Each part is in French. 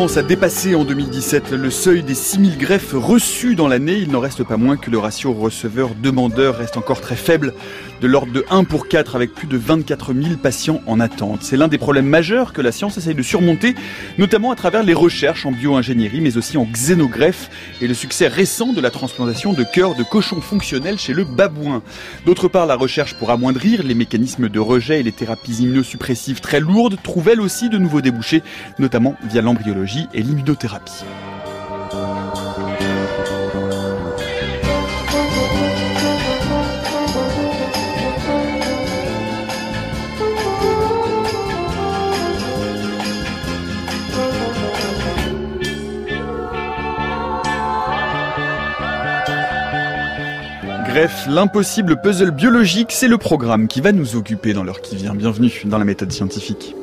France a dépassé en 2017 le seuil des 6000 greffes reçues dans l'année, il n'en reste pas moins que le ratio receveur-demandeur reste encore très faible de l'ordre de 1 pour 4 avec plus de 24 000 patients en attente. C'est l'un des problèmes majeurs que la science essaye de surmonter, notamment à travers les recherches en bioingénierie, mais aussi en xénogreffe et le succès récent de la transplantation de cœur de cochon fonctionnel chez le babouin. D'autre part, la recherche pour amoindrir les mécanismes de rejet et les thérapies immunosuppressives très lourdes trouve elle aussi de nouveaux débouchés, notamment via l'embryologie et l'immunothérapie. Greffe, l'impossible puzzle biologique, c'est le programme qui va nous occuper dans l'heure qui vient. Bienvenue dans la méthode scientifique.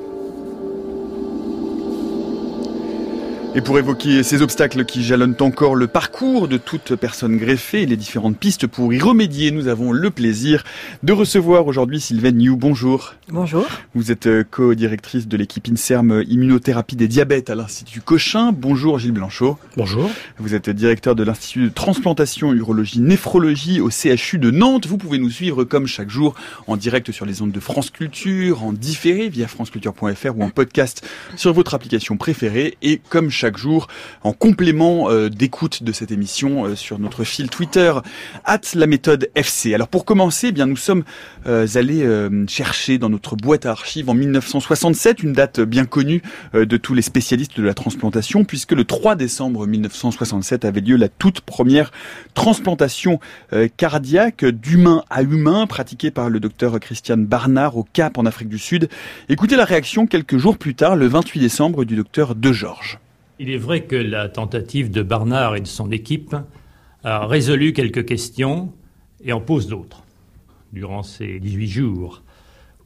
Et pour évoquer ces obstacles qui jalonnent encore le parcours de toute personne greffée et les différentes pistes pour y remédier, nous avons le plaisir de recevoir aujourd'hui Sylvaine New. Bonjour. Bonjour. Vous êtes euh, co-directrice de l'équipe INSERM Immunothérapie des diabètes à l'Institut Cochin. Bonjour Gilles Blanchot. Bonjour. Vous êtes directeur de l'Institut de transplantation, urologie, néphrologie au CHU de Nantes. Vous pouvez nous suivre comme chaque jour en direct sur les ondes de France Culture, en différé via franceculture.fr ou en podcast sur votre application préférée et comme chaque chaque jour en complément euh, d'écoute de cette émission euh, sur notre fil Twitter at la méthode FC. Alors pour commencer, eh bien nous sommes euh, allés chercher dans notre boîte à archives en 1967 une date bien connue de tous les spécialistes de la transplantation puisque le 3 décembre 1967 avait lieu la toute première transplantation cardiaque d'humain à humain pratiquée par le docteur Christian Barnard au Cap en Afrique du Sud. Écoutez la réaction quelques jours plus tard, le 28 décembre, du docteur De Georges. Il est vrai que la tentative de Barnard et de son équipe a résolu quelques questions et en pose d'autres. Durant ces 18 jours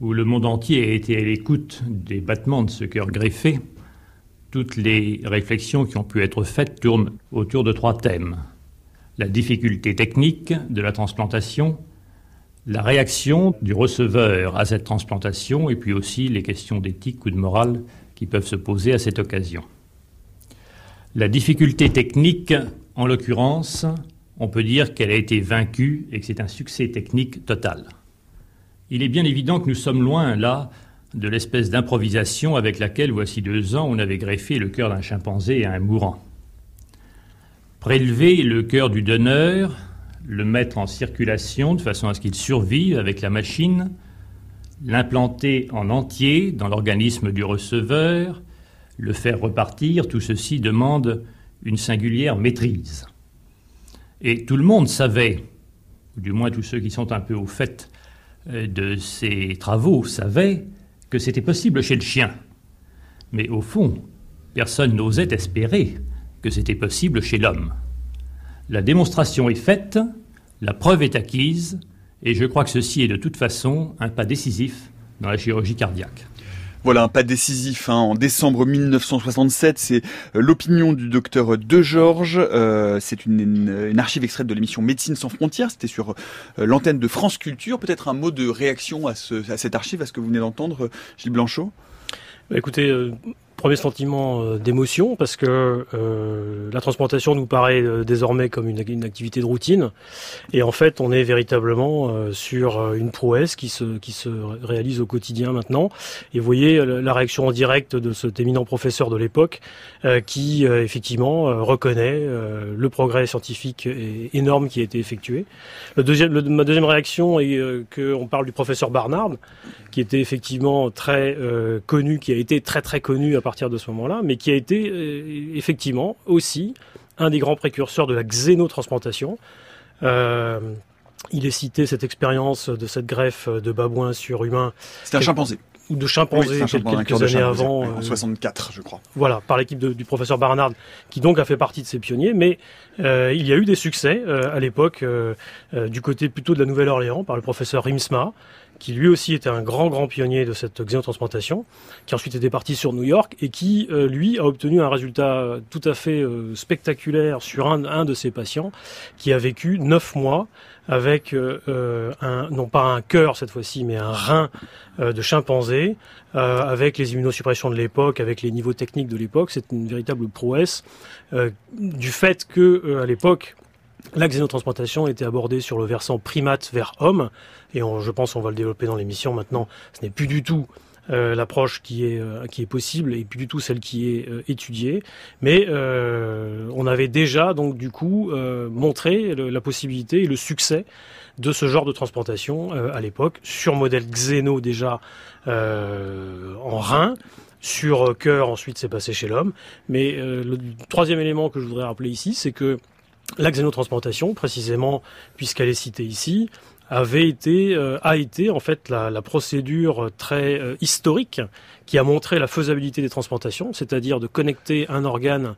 où le monde entier a été à l'écoute des battements de ce cœur greffé, toutes les réflexions qui ont pu être faites tournent autour de trois thèmes. La difficulté technique de la transplantation, la réaction du receveur à cette transplantation et puis aussi les questions d'éthique ou de morale qui peuvent se poser à cette occasion. La difficulté technique, en l'occurrence, on peut dire qu'elle a été vaincue et que c'est un succès technique total. Il est bien évident que nous sommes loin, là, de l'espèce d'improvisation avec laquelle, voici deux ans, on avait greffé le cœur d'un chimpanzé à un mourant. Prélever le cœur du donneur, le mettre en circulation de façon à ce qu'il survive avec la machine, l'implanter en entier dans l'organisme du receveur, le faire repartir, tout ceci demande une singulière maîtrise. Et tout le monde savait, ou du moins tous ceux qui sont un peu au fait euh, de ces travaux savaient que c'était possible chez le chien. Mais au fond, personne n'osait espérer que c'était possible chez l'homme. La démonstration est faite, la preuve est acquise, et je crois que ceci est de toute façon un pas décisif dans la chirurgie cardiaque. Voilà un pas décisif hein. en décembre 1967. C'est euh, l'opinion du docteur De Georges. Euh, c'est une, archive extraite de l'émission Médecine sans frontières. C'était sur euh, l'antenne de France Culture. Peut-être un mot de réaction à, cette archive, à ce que vous venez d'entendre, Gilles Blanchot? Bah, écoutez, premier sentiment euh, d'émotion parce que euh, la transplantation nous paraît euh, désormais comme une, activité de routine. Et en fait on est véritablement sur une prouesse qui se qui se réalise au quotidien maintenant. Et vous voyez la réaction en direct de cet éminent professeur de l'époque qui effectivement reconnaît le progrès scientifique énorme qui a été effectué. Le deuxième, ma deuxième réaction est qu'on parle du professeur Barnard qui était effectivement très connu, qui a été très très connu à partir de ce moment-là, mais qui a été euh, effectivement aussi un des grands précurseurs de la xénotransplantation. Euh, il est cité cette expérience de cette greffe de babouin sur humain. C'était un chimpanzé. Ou de chimpanzé, quelques, années avant. En 64, euh, je crois. Voilà, par l'équipe du professeur Barnard, qui donc a fait partie de ces pionniers. Mais il y a eu des succès à l'époque du côté plutôt de la Nouvelle-Orléans par le professeur Rimsma, qui lui aussi était un grand, grand pionnier de cette xénotransplantation, qui ensuite était parti sur New York et qui, euh, lui, a obtenu un résultat tout à fait euh, spectaculaire sur un, de ses patients, qui a vécu neuf mois avec euh, un, non pas un cœur cette fois-ci, mais un rein de chimpanzé, avec les immunosuppressions de l'époque, avec les niveaux techniques de l'époque. C'est une véritable prouesse du fait que à l'époque, la xénotransplantation était abordée sur le versant primate vers homme, et je pense qu'on va le développer dans l'émission maintenant. Ce n'est plus du tout euh, l'approche qui est euh, qui est possible et plus du tout celle qui est euh, étudiée. Mais on avait déjà donc du coup montré la possibilité et le succès de ce genre de transplantation à l'époque sur modèle xéno déjà en rein. Sur cœur, ensuite c'est passé chez l'homme. Mais le troisième élément que je voudrais rappeler ici, c'est que la xénotransplantation, précisément, puisqu'elle est citée ici, avait été, euh, a été en fait la, procédure très euh, historique qui a montré la faisabilité des transplantations, c'est-à-dire de connecter un organe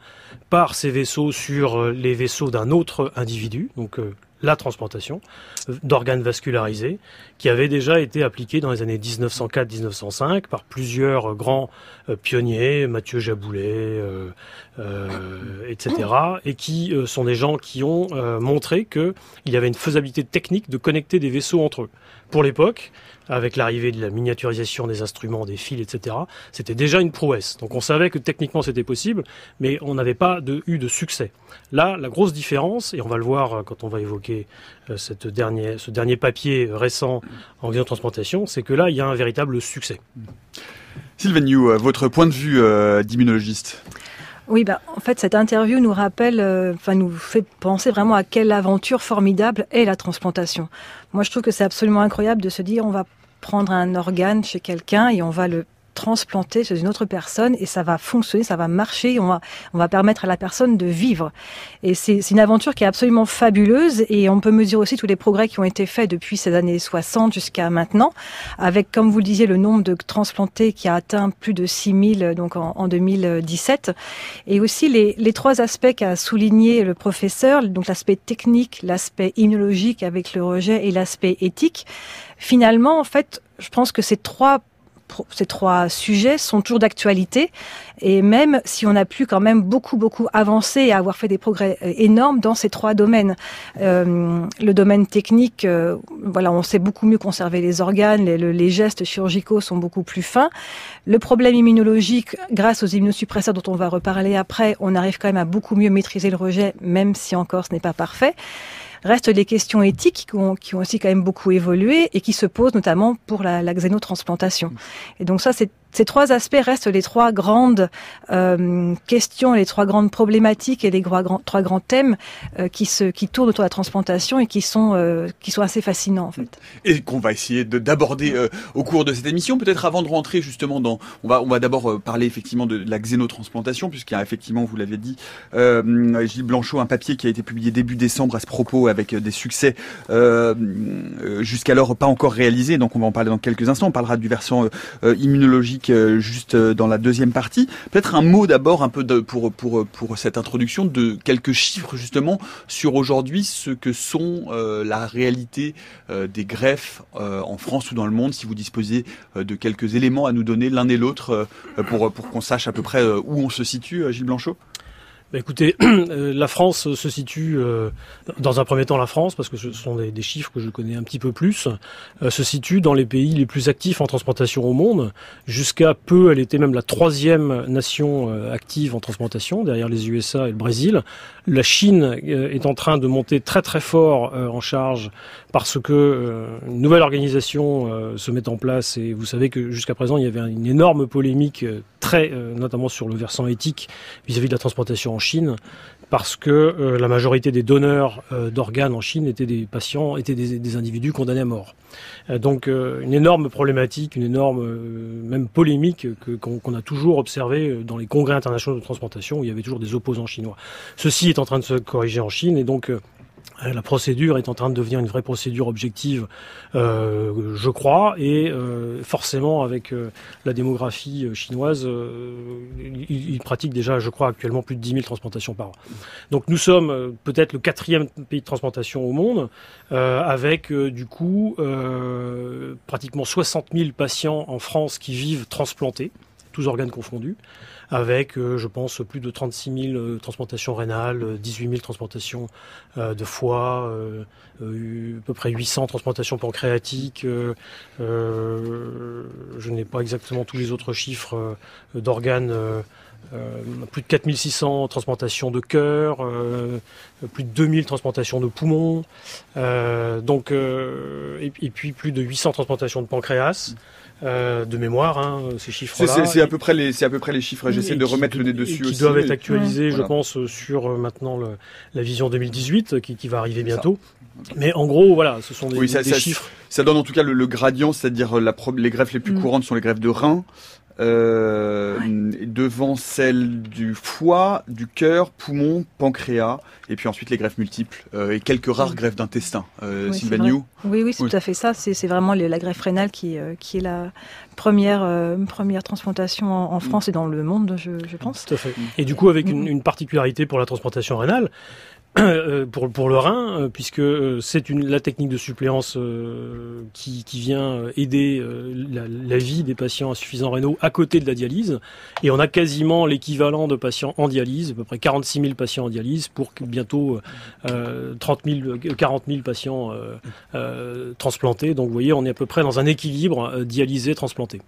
par ces vaisseaux sur euh, les vaisseaux d'un autre individu, la transplantation d'organes vascularisés, qui avait déjà été appliquée dans les années 1904-1905 par plusieurs grands euh, pionniers, Mathieu Jaboulet, euh, euh, etc., et qui sont des gens qui ont montré qu'il y avait une faisabilité technique de connecter des vaisseaux entre eux. Pour l'époque, avec l'arrivée de la miniaturisation des instruments, des fils, etc., c'était déjà une prouesse. Donc on savait que techniquement c'était possible, mais on n'avait pas eu de succès. Là, la grosse différence, et on va le voir euh, quand on va évoquer euh, ce dernier papier récent en transplantation, c'est que là, il y a un véritable succès. Sylvain New, euh, votre point de vue d'immunologiste? Oui, bah, en fait, cette interview nous rappelle, enfin, nous fait penser vraiment à quelle aventure formidable est la transplantation. Moi, je trouve que c'est absolument incroyable de se dire, on va prendre un organe chez quelqu'un et on va le transplanter chez une autre personne et ça va fonctionner, ça va marcher, on va, on va permettre à la personne de vivre. Et c'est une aventure qui est absolument fabuleuse et on peut mesurer aussi tous les progrès qui ont été faits depuis ces années 60 jusqu'à maintenant, avec, comme vous le disiez, le nombre de transplantés qui a atteint plus de 6000 donc en, en 2017. Et aussi les, les trois aspects qu'a souligné le professeur, donc l'aspect technique, l'aspect immunologique avec le rejet et l'aspect éthique. Finalement, en fait, je pense que ces trois ces trois sujets sont toujours d'actualité et même si on a pu quand même beaucoup beaucoup avancer et avoir fait des progrès euh, énormes dans ces trois domaines. Euh, le domaine technique, euh, voilà, on sait beaucoup mieux conserver les organes, les, les, gestes chirurgicaux sont beaucoup plus fins. Le problème immunologique, grâce aux immunosuppresseurs dont on va reparler après, on arrive quand même à beaucoup mieux maîtriser le rejet, même si encore ce n'est pas parfait. Restent les questions éthiques qui ont, qui ont, aussi quand même beaucoup évolué et qui se posent notamment pour la, la xénotransplantation. Et donc ça, c'est ces trois aspects restent les trois grandes euh, questions, les trois grandes problématiques et les trois grands, trois grands thèmes euh, qui, se, qui tournent autour de la transplantation et qui sont, euh, qui sont assez fascinants en fait. Et qu'on va essayer d'aborder euh, au cours de cette émission. Peut-être avant de rentrer justement dans, on va, on va d'abord euh, parler effectivement de, la xénotransplantation puisqu'il y a effectivement, vous l'avez dit, Gilles Blanchot, un papier qui a été publié début décembre à ce propos avec des succès jusqu'alors pas encore réalisés. Donc on va en parler dans quelques instants. On parlera du versant immunologique euh, juste euh, dans la deuxième partie. Peut-être un mot d'abord un peu pour, pour, pour cette introduction de quelques chiffres justement sur aujourd'hui ce que sont euh, la réalité des greffes en France ou dans le monde, si vous disposez de quelques éléments à nous donner l'un et l'autre pour, pour qu'on sache à peu près où on se situe, Gilles Blanchot? Bah, écoutez, euh, la France se situe, euh, dans un premier temps la France, parce que ce sont des, chiffres que je connais un petit peu plus, euh, se situe dans les pays les plus actifs en transplantation au monde. Jusqu'à peu, elle était même la troisième nation active en transplantation, derrière les USA et le Brésil. La Chine est en train de monter très très fort en charge parce que une nouvelle organisation se met en place et vous savez que jusqu'à présent il y avait une énorme polémique très notamment sur le versant éthique vis-à-vis -vis de la transplantation en Chine parce que euh, la majorité des donneurs euh, d'organes en Chine étaient des patients, étaient des, individus condamnés à mort. Euh, donc une énorme problématique, une énorme même polémique qu'on a toujours observé dans les congrès internationaux de transplantation où il y avait toujours des opposants chinois. Ceci est en train de se corriger en Chine et donc la procédure est en train de devenir une vraie procédure objective, euh, je crois, et euh, forcément avec euh, la démographie euh, chinoise, ils, ils, pratiquent déjà, je crois, actuellement plus de 10 000 transplantations par an. Donc nous sommes peut-être le quatrième pays de transplantation au monde, avec du coup pratiquement 60 000 patients en France qui vivent transplantés, tous organes confondus avec, euh, je pense, plus de 36 000 euh, transplantations rénales, 18 euh, 000 transplantations de foie, à peu près 800 transplantations pancréatiques. je n'ai pas exactement tous les autres chiffres d'organes. plus de 4600 transplantations de cœur, plus de 2000 transplantations de poumons, donc, et, et, puis plus de 800 transplantations de pancréas. Euh, de mémoire, hein, ces chiffres-là. C'est à peu près les, c'est à peu près les chiffres. J'essaie de remettre le nez dessus qui aussi. doivent être actualisés, je pense, sur euh, maintenant le, la vision 2018 qui, qui va arriver bientôt. Mais en gros, voilà, ce sont des, oui, ça, des ça, chiffres. Ça donne en tout cas le, le gradient, c'est-à-dire les greffes les plus mmh. courantes sont les greffes de rein, euh, ouais. devant celle du foie, du cœur, poumon, pancréas, et puis ensuite les greffes multiples euh, et quelques rares oui. greffes d'intestin. Euh, oui, Sylvain New Oui, oui, c'est oui. tout à fait ça. C'est vraiment la greffe rénale qui, euh, qui est la première, euh, première transplantation en, en France mmh. et dans le monde, je, je, pense. Tout à fait. Et du coup, avec mmh. une, une particularité pour la transplantation rénale, euh, pour, pour le rein, euh, puisque euh, c'est une la technique de suppléance qui, qui vient aider la, la, vie des patients insuffisants rénaux à côté de la dialyse. Et on a quasiment l'équivalent de patients en dialyse, à peu près 46 000 patients en dialyse pour bientôt euh, 30 000, 40 000 patients euh, transplantés. Donc vous voyez, on est à peu près dans un équilibre dialysé-transplanté.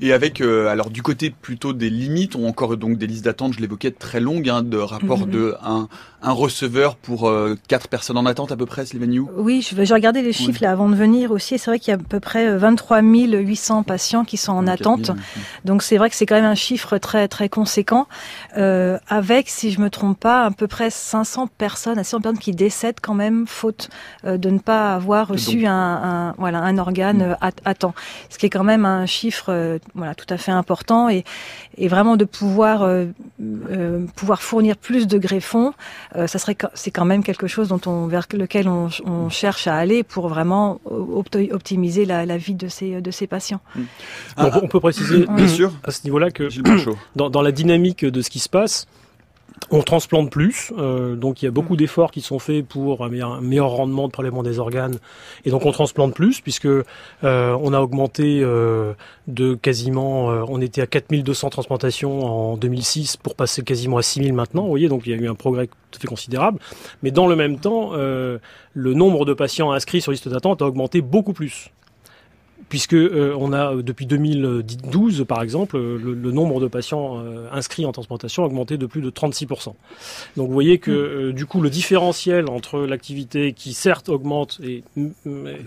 Et avec, alors du côté plutôt des limites, on a encore donc des listes d'attente, je l'évoquais, très longues, hein, de rapport mm -hmm. de un, un receveur pour euh, 4 personnes en attente à peu près, Sylvain Oui, j'ai regardé les chiffres oui. là avant de venir aussi. C'est vrai qu'il y a à peu près 23 800 patients qui sont en attente. 000, Donc c'est vrai que c'est quand même un chiffre très très conséquent. Euh, avec, si je me trompe pas, à peu près 500 personnes, assez personnes qui décèdent quand même faute euh, de ne pas avoir reçu un, un, voilà un organe mmh. à, à, temps. Ce qui est quand même un chiffre euh, voilà tout à fait important et, et vraiment de pouvoir euh, pouvoir fournir plus de greffons, ça serait c'est quand même quelque chose dont on, vers lequel on, on, cherche à aller pour vraiment optimiser la, la vie de ces, de ces patients. Mmh. Ah, on, peut préciser bien sûr à ce niveau-là que dans, dans, la dynamique de ce qui se passe, on transplante plus, euh, donc il y a beaucoup d'efforts qui sont faits pour un meilleur, un meilleur, rendement de prélèvement des organes, et donc on transplante plus puisque euh, on a augmenté euh, de quasiment, euh, on était à 4200 transplantations en 2006 pour passer quasiment à 6000 maintenant, vous voyez, donc il y a eu un progrès tout à fait considérable, mais dans le même temps, euh, le nombre de patients inscrits sur liste d'attente a augmenté beaucoup plus puisque euh, on a depuis 2012 par exemple le, le nombre de patients euh, inscrits en transplantation a augmenté de plus de 36%. Donc vous voyez que euh, du coup le différentiel entre l'activité qui certes augmente et,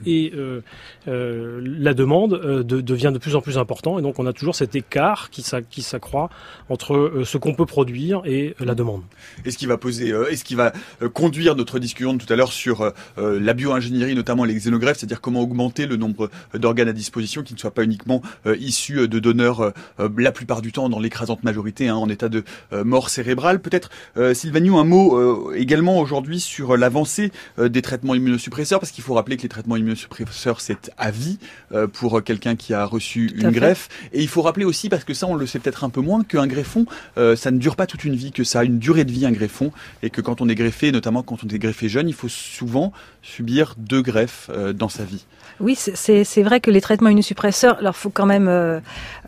et euh, euh, la demande de, devient de plus en plus important et donc on a toujours cet écart qui, qui s'accroît entre ce qu'on peut produire et la demande. Est-ce qui va poser, est-ce qui va conduire notre discussion de tout à l'heure sur la bio-ingénierie, notamment les xénogreffes, c'est-à-dire comment augmenter le nombre d'organes à disposition qui ne soit pas uniquement euh, issus de donneurs euh, la plupart du temps dans l'écrasante majorité hein, en état de euh, mort cérébrale. Peut-être euh, Sylvaniou un mot également aujourd'hui sur l'avancée des traitements immunosuppresseurs parce qu'il faut rappeler que les traitements immunosuppresseurs c'est à vie pour quelqu'un qui a reçu une greffe et il faut rappeler aussi parce que ça on le sait peut-être un peu moins qu'un greffon ça ne dure pas toute une vie que ça a une durée de vie un greffon et que quand on est greffé notamment quand on est greffé jeune il faut souvent subir deux greffes dans sa vie. Oui, c'est vrai que les traitements immunosuppresseurs, alors faut quand même euh,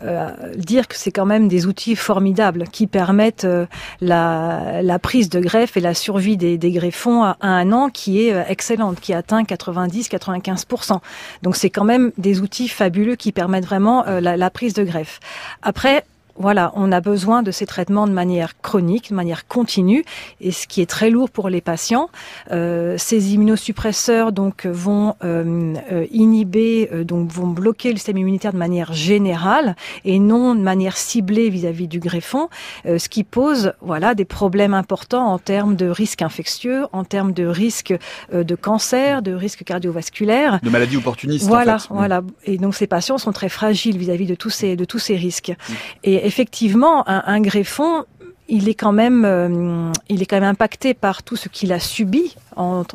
euh, dire que c'est quand même des outils formidables qui permettent euh, la, prise de greffe et la survie des, greffons à, un an qui est excellente, qui atteint 90-95%. Donc c'est quand même des outils fabuleux qui permettent vraiment la, la prise de greffe. Après, voilà, on a besoin de ces traitements de manière chronique, de manière continue, et ce qui est très lourd pour les patients. Euh, ces immunosuppresseurs donc vont euh, euh, inhiber, euh, donc vont bloquer le système immunitaire de manière générale et non de manière ciblée vis-à-vis -vis du greffon, euh, ce qui pose voilà des problèmes importants en termes de risques infectieux, en termes de risques euh, de cancer, de risques cardiovasculaires, de maladies opportunistes. Voilà, en fait. voilà. Et donc ces patients sont très fragiles vis-à-vie -vis de tous ces de tous ces risques. Mmh. Et effectivement, un, greffon il est quand même, euh, il est quand même impacté par tout ce qu'il a subi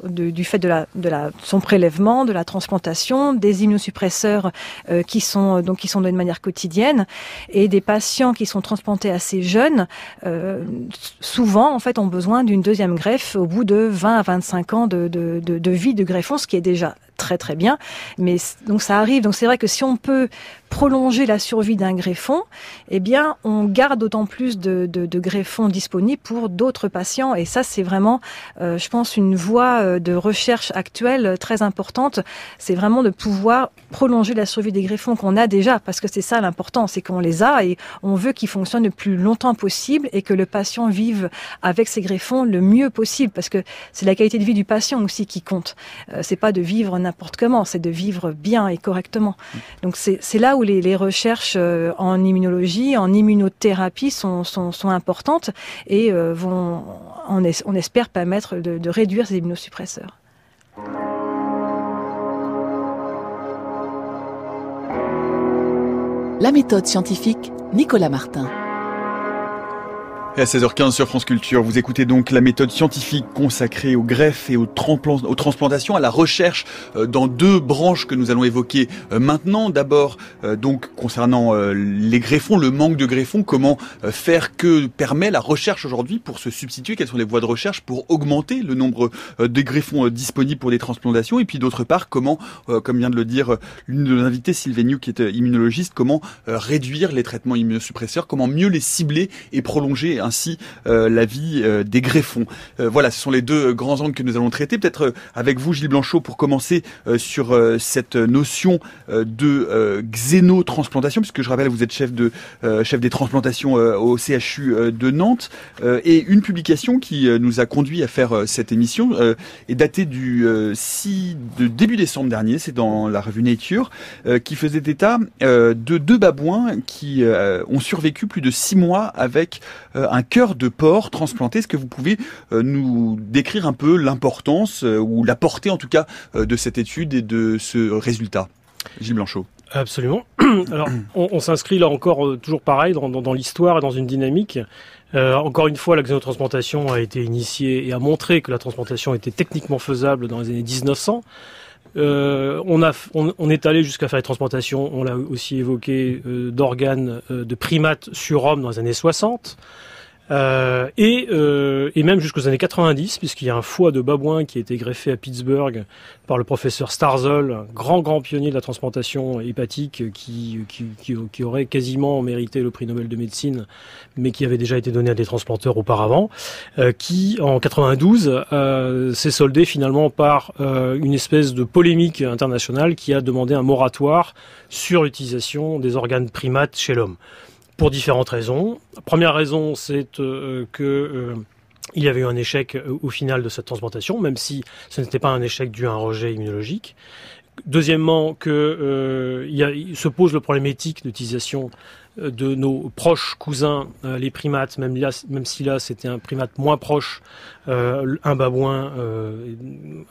du fait de, la, de la, son prélèvement, de la transplantation, des immunosuppresseurs euh, qui sont donc qui sont de manière quotidienne, et des patients qui sont transplantés assez jeunes, euh, souvent en fait ont besoin d'une deuxième greffe au bout de 20 à 25 ans de vie de greffon, ce qui est déjà très très bien. Mais donc ça arrive. Donc c'est vrai que si on peut prolonger la survie d'un greffon, eh bien on garde d'autant plus de, greffons disponibles pour d'autres patients. Et ça c'est vraiment, euh, je pense, une voie euh, de recherche actuelle très importante. C'est vraiment de pouvoir prolonger la survie des greffons qu'on a déjà, parce que c'est ça l'important, c'est qu'on les a et on veut qu'ils fonctionnent le plus longtemps possible et que le patient vive avec ses greffons le mieux possible, parce que c'est la qualité de vie du patient aussi qui compte. Euh, c'est pas de vivre comment, c'est de vivre bien et correctement. Donc c'est là où les, recherches euh, en immunologie, en immunothérapie sont, sont, importantes et euh, vont, on, es, on, espère permettre de réduire ces immunosuppresseurs. La méthode scientifique, Nicolas Martin. À 16h15 sur France Culture, vous écoutez donc la méthode scientifique consacrée aux greffes et aux, aux transplantations, à la recherche euh, dans deux branches que nous allons évoquer euh, maintenant. D'abord, euh, donc concernant les greffons, le manque de greffons, comment faire que permet la recherche aujourd'hui pour se substituer, quelles sont les voies de recherche pour augmenter le nombre de greffons disponibles pour des transplantations, et puis d'autre part, comment, comme vient de le dire l'une de nos invitées, Sylvain New, qui est immunologiste, comment réduire les traitements immunosuppresseurs, comment mieux les cibler et prolonger euh, la vie euh, des greffons. Euh, voilà, ce sont les deux grands angles que nous allons traiter. Peut-être avec vous, Gilles Blanchot, pour commencer sur cette notion de xénotransplantation, puisque je rappelle, vous êtes chef de chef des transplantations au CHU de Nantes, et une publication qui nous a conduit à faire cette émission est datée du 6 de début décembre dernier. C'est dans la revue Nature qui faisait état de deux babouins qui ont survécu plus de six mois avec un cœur de porc transplanté. Est-ce que vous pouvez euh, nous décrire un peu l'importance euh, ou la portée en tout cas euh, de cette étude et de ce résultat Gilles Blanchot? Absolument. Alors, on, s'inscrit là encore toujours pareil dans, l'histoire et dans une dynamique. Encore une fois, la xénotransplantation a été initiée et a montré que la transplantation était techniquement faisable dans les années 1900. Euh, on, est allé jusqu'à faire des transplantations, on l'a aussi évoqué, d'organes de primates sur hommes dans les années 60. Euh, et, euh, et, même jusqu'aux années 90, puisqu'il y a un foie de babouin qui a été greffé à Pittsburgh par le professeur Starzl, grand grand pionnier de la transplantation hépatique, qui, qui, qui, aurait quasiment mérité le prix Nobel de médecine, mais qui avait déjà été donné à des transplanteurs auparavant, euh, qui en 92 euh, s'est soldé finalement par euh, une espèce de polémique internationale qui a demandé un moratoire sur l'utilisation des organes primates chez l'homme pour différentes raisons. La première raison, c'est euh, que euh, il y avait eu un échec euh, au final de cette transplantation, même si ce n'était pas un échec dû à un rejet immunologique. Deuxièmement, que euh, se pose le problème éthique d'utilisation de nos proches cousins, les primates, même, même si là c'était un primate moins proche, un babouin, euh,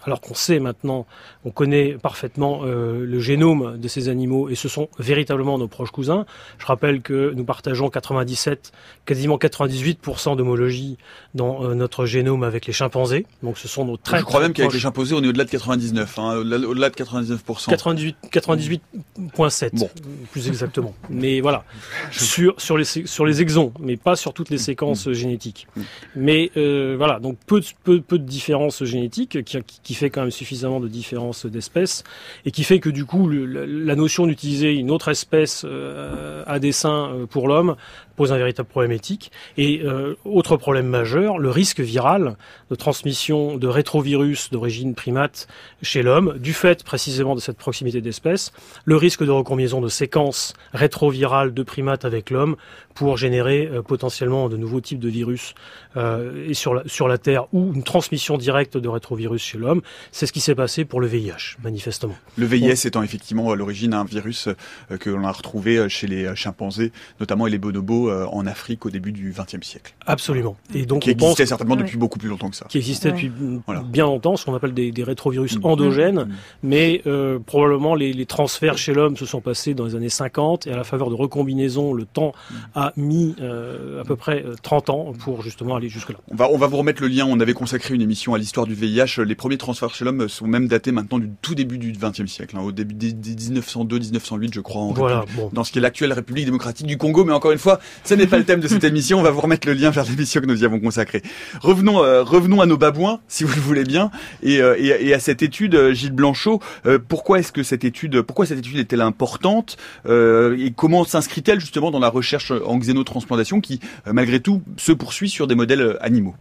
alors qu'on sait maintenant, on connaît parfaitement euh, le génome de ces animaux et ce sont véritablement nos proches cousins. Je rappelle que nous partageons 97, quasiment 98% d'homologie dans euh, notre génome avec les chimpanzés. Donc ce sont nos très Je crois même qu'avec les chimpanzés, on est au-delà de 99, hein, au-delà de 99%. 98, 98.7, bon. plus exactement. Mais voilà sur, sur, les, sur les exons, mais pas sur toutes les mm. séquences mmh. génétiques. Mmh. Mais euh, voilà, donc peu, peu, peu de différences génétiques, qui, qui fait quand même suffisamment de différences d'espèces, et qui fait que du coup, le, la notion d'utiliser une autre espèce euh, à dessein euh, pour l'homme pose un véritable problème éthique. Et euh, autre problème majeur, le risque viral de transmission de rétrovirus d'origine primate chez l'homme, du fait précisément de cette proximité d'espèces, le risque de recombinaison de séquences rétrovirales de primates avec l'homme pour générer euh, potentiellement de nouveaux types de virus euh, et sur la, sur la Terre ou une transmission directe de rétrovirus chez l'homme. C'est ce qui s'est passé pour le VIH, manifestement. Le VIH étant effectivement à l'origine un virus que l'on a retrouvé chez les chimpanzés, notamment et les bonobos en Afrique au début du XXe siècle. Absolument. Et donc qui on pense existait certainement Ouais. depuis beaucoup plus longtemps que ça. qui existait Ouais. depuis Voilà. bien longtemps, ce qu'on appelle des, des rétrovirus Mm. endogènes, Mm. mais euh, probablement les, les transferts chez l'homme se sont passés dans les années 50 et à la faveur de recombinaisons, le temps Mm. a mis euh, à peu près euh, 30 ans pour justement aller jusque-là. On va, on va vous remettre le lien. On avait consacré une émission à l'histoire du VIH. Les premiers transferts chez l'homme sont même datés maintenant du tout début du XXe siècle, hein, au début des, des 1902-1908, je crois, en Voilà, bon. dans ce qui est l'actuelle République démocratique du Congo. Mais encore une fois, ce n'est pas le thème de cette émission. On va vous remettre le lien vers l'émission que nous y avons consacrée. Revenons, euh, revenons à nos babouins, si vous le voulez bien, et, euh, à cette étude, euh, Gilles Blanchot. Pourquoi est-ce que cette étude, pourquoi cette étude est-elle importante et comment s'inscrit-elle justement dans la recherche en xénotransplantation qui, malgré tout, se poursuit sur des modèles animaux?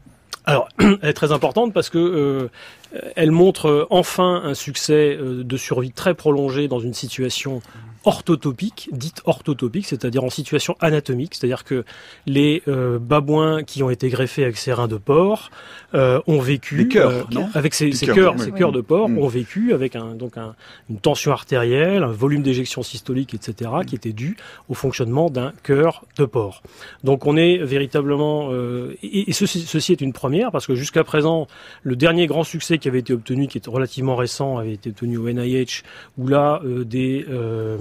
Alors, elle est très importante parce que elle montre enfin un succès de survie très prolongé dans une situation orthotopique, dite orthotopique, c'est-à-dire en situation anatomique, c'est-à-dire que les euh, babouins qui ont été greffés avec ces reins de porc euh, ont vécu cœurs, euh, non avec ces, ces cœurs, oui. ces cœurs de porc ont vécu avec un, donc un- une tension artérielle, un volume d'éjection systolique, etc., qui était dû au fonctionnement d'un cœur de porc. Donc on est véritablement euh, et, et ceci, ceci est une première parce que jusqu'à présent le dernier grand succès qui avait été obtenu, qui est relativement récent, avait été obtenu au NIH, où là euh, des euh,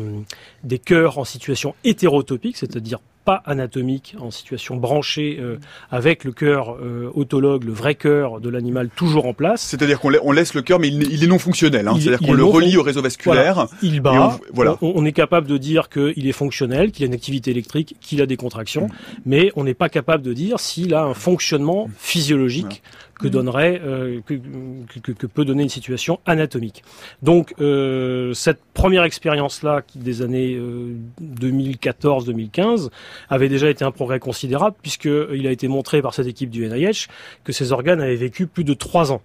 des cœurs en situation hétérotopique, c'est-à-dire pas anatomique, en situation branchée euh, avec le cœur euh, autologue, le vrai cœur de l'animal toujours en place. C'est-à-dire qu'on la- on laisse le cœur, mais il, il est non fonctionnel. Hein. C'est-à-dire qu'on le relie au réseau vasculaire. Il bat. on- voilà. On, on est capable de dire qu'il est fonctionnel, qu'il a une activité électrique, qu'il a des contractions, mais on n'est pas capable de dire s'il a un fonctionnement physiologique que donnerait, euh, que, que- que- que peut donner une situation anatomique. Donc euh, cette première expérience-là, qui des années euh, 2014-2015, avait déjà été un progrès considérable puisqu'il a été montré par cette équipe du NIH que ces organes avaient vécu plus de trois ans.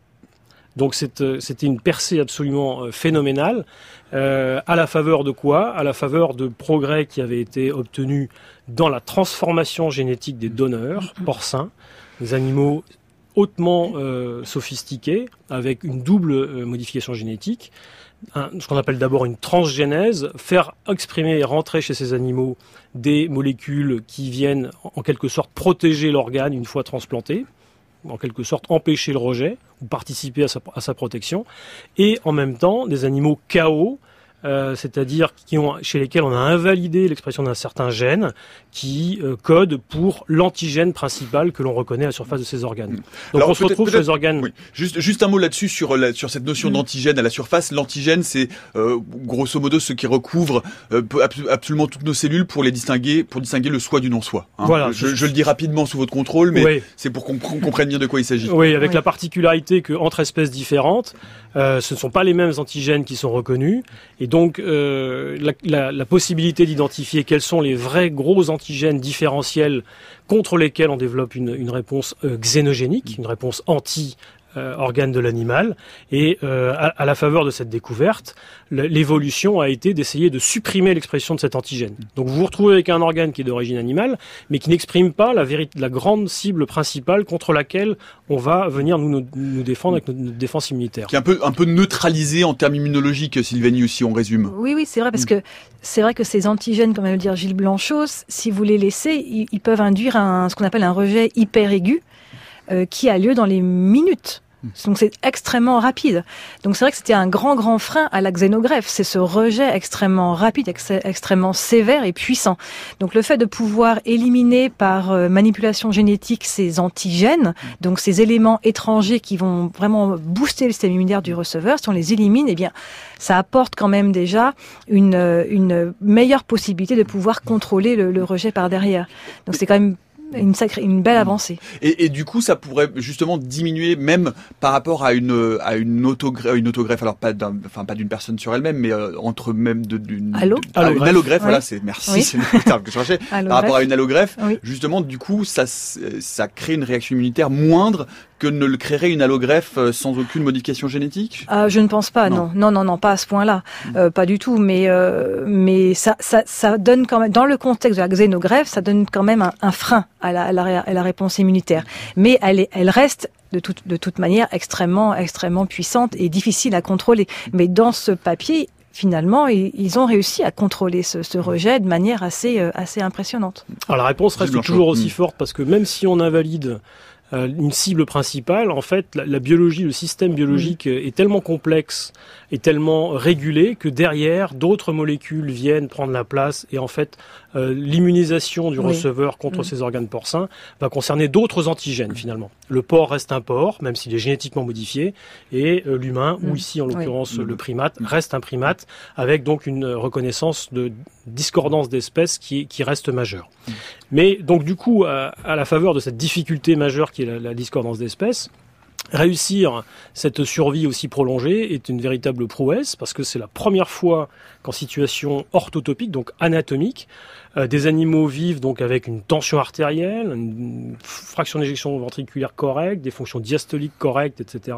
Donc euh, c'était une percée absolument euh, phénoménale. Euh, à la faveur de quoi? À la faveur de progrès qui avaient été obtenus dans la transformation génétique des donneurs porcins, des animaux hautement euh, sophistiqués, avec une double euh, modification génétique. Ce qu'on appelle d'abord une transgénèse, faire exprimer et rentrer chez ces animaux des molécules qui viennent en- en quelque sorte protéger l'organe une fois transplanté, en quelque sorte empêcher le rejet ou participer à sa, à sa protection, et en même temps des animaux KO, euh, c'est-à-dire qui ont, chez lesquels on a invalidé l'expression d'un certain gène qui euh, code pour l'antigène principal que l'on reconnaît à la surface de ces organes. Donc Alors, on se retrouve sur les organes. Oui. Juste, juste un mot là-dessus sur, la- sur cette notion Mm. d'antigène à la surface. L'antigène, c'est euh, grosso modo ce qui recouvre euh, absolument toutes nos cellules pour les distinguer, pour distinguer le soi du non-soi. hein. Voilà. Je, je le dis rapidement sous votre contrôle, mais Oui. c'est pour qu'on qu'on comprenne bien de quoi il s'agit. Oui, avec Oui. la particularité que entre espèces différentes, euh, ce ne sont pas les mêmes antigènes qui sont reconnus, et donc euh, la, la- la possibilité d'identifier quels sont les vrais gros antigènes différentiels contre lesquels on développe une, une réponse euh, xénogénique, une réponse anti euh, organe de l'animal. Et euh, à, à la faveur de cette découverte, l'évolution a été d'essayer de supprimer l'expression de cet antigène. Donc vous vous retrouvez avec un organe qui est d'origine animale, mais qui n'exprime pas la, la grande cible principale contre laquelle on va venir nous, nous, nous défendre avec notre, notre défense immunitaire. Qui est un peu, un peu neutralisé en termes immunologiques, Sylvanie, si on résume. Oui, oui, c'est vrai, Mm. parce que c'est vrai que ces antigènes, comme vient de le dire Gilles Blanchot, si vous les laissez, ils, ils peuvent induire un, ce qu'on appelle un rejet hyper aigu, euh, qui a lieu dans les minutes. Donc c'est extrêmement rapide. Donc c'est vrai que c'était un grand grand frein à la xénogreffe, c'est ce rejet extrêmement rapide, ex- extrêmement sévère et puissant. Donc le fait de pouvoir éliminer par euh, manipulation génétique ces antigènes, donc ces éléments étrangers qui vont vraiment booster le système immunitaire du receveur, si on les élimine, eh bien ça apporte quand même déjà une, euh, une meilleure possibilité de pouvoir contrôler le, le rejet par derrière. Donc c'est quand même une sacrée, une belle avancée. Et, et du coup, ça pourrait justement diminuer même par rapport à une à une autogreffe, une autogreffe alors pas d'un, enfin pas d'une personne sur elle-même, mais euh, entre même de- d'une Allo de- ah, une Allogreffe. allogreffe. Oui. Voilà, c'est merci, Oui. c'est le terme que je cherchais. Par rapport à une allogreffe, Oui. justement, du coup, ça ça crée une réaction immunitaire moindre que ne le créerait une allogreffe euh, sans aucune modification génétique? Ah, je ne pense pas, Non. non, non, non, non, pas à ce point-là, Euh, pas du tout. Mais euh, mais ça, ça, ça donne quand même, dans le contexte de la xénogreffe, ça donne quand même un, un frein à la, à la, ré- à la réponse immunitaire. Mais elle est, elle reste de toute de toute manière extrêmement extrêmement puissante et difficile à contrôler. Mais dans ce papier. finalement, ils, ont réussi à contrôler ce, rejet de manière assez, assez impressionnante. Alors la réponse reste toujours aussi hmm. forte parce que même si on invalide euh, une cible principale, en fait, la, biologie, le système biologique est tellement complexe et tellement régulé que derrière, d'autres molécules viennent prendre la place et en fait, euh, l'immunisation du receveur contre mm. ces organes porcins va concerner d'autres antigènes finalement. Le porc reste un porc, même s'il est génétiquement modifié, et euh, l'humain, ou mm. ici en l'occurrence le primate, reste un primate, avec donc une reconnaissance de discordance d'espèces qui, qui reste majeure. Mm. Mais donc du coup, à, la faveur de cette difficulté majeure qui est la, discordance d'espèces, Réussir cette survie aussi prolongée est une véritable prouesse parce que c'est la première fois qu'en situation orthotopique, donc anatomique, euh, des animaux vivent donc avec une tension artérielle, une fraction d'éjection ventriculaire correcte, des fonctions diastoliques correctes, etc.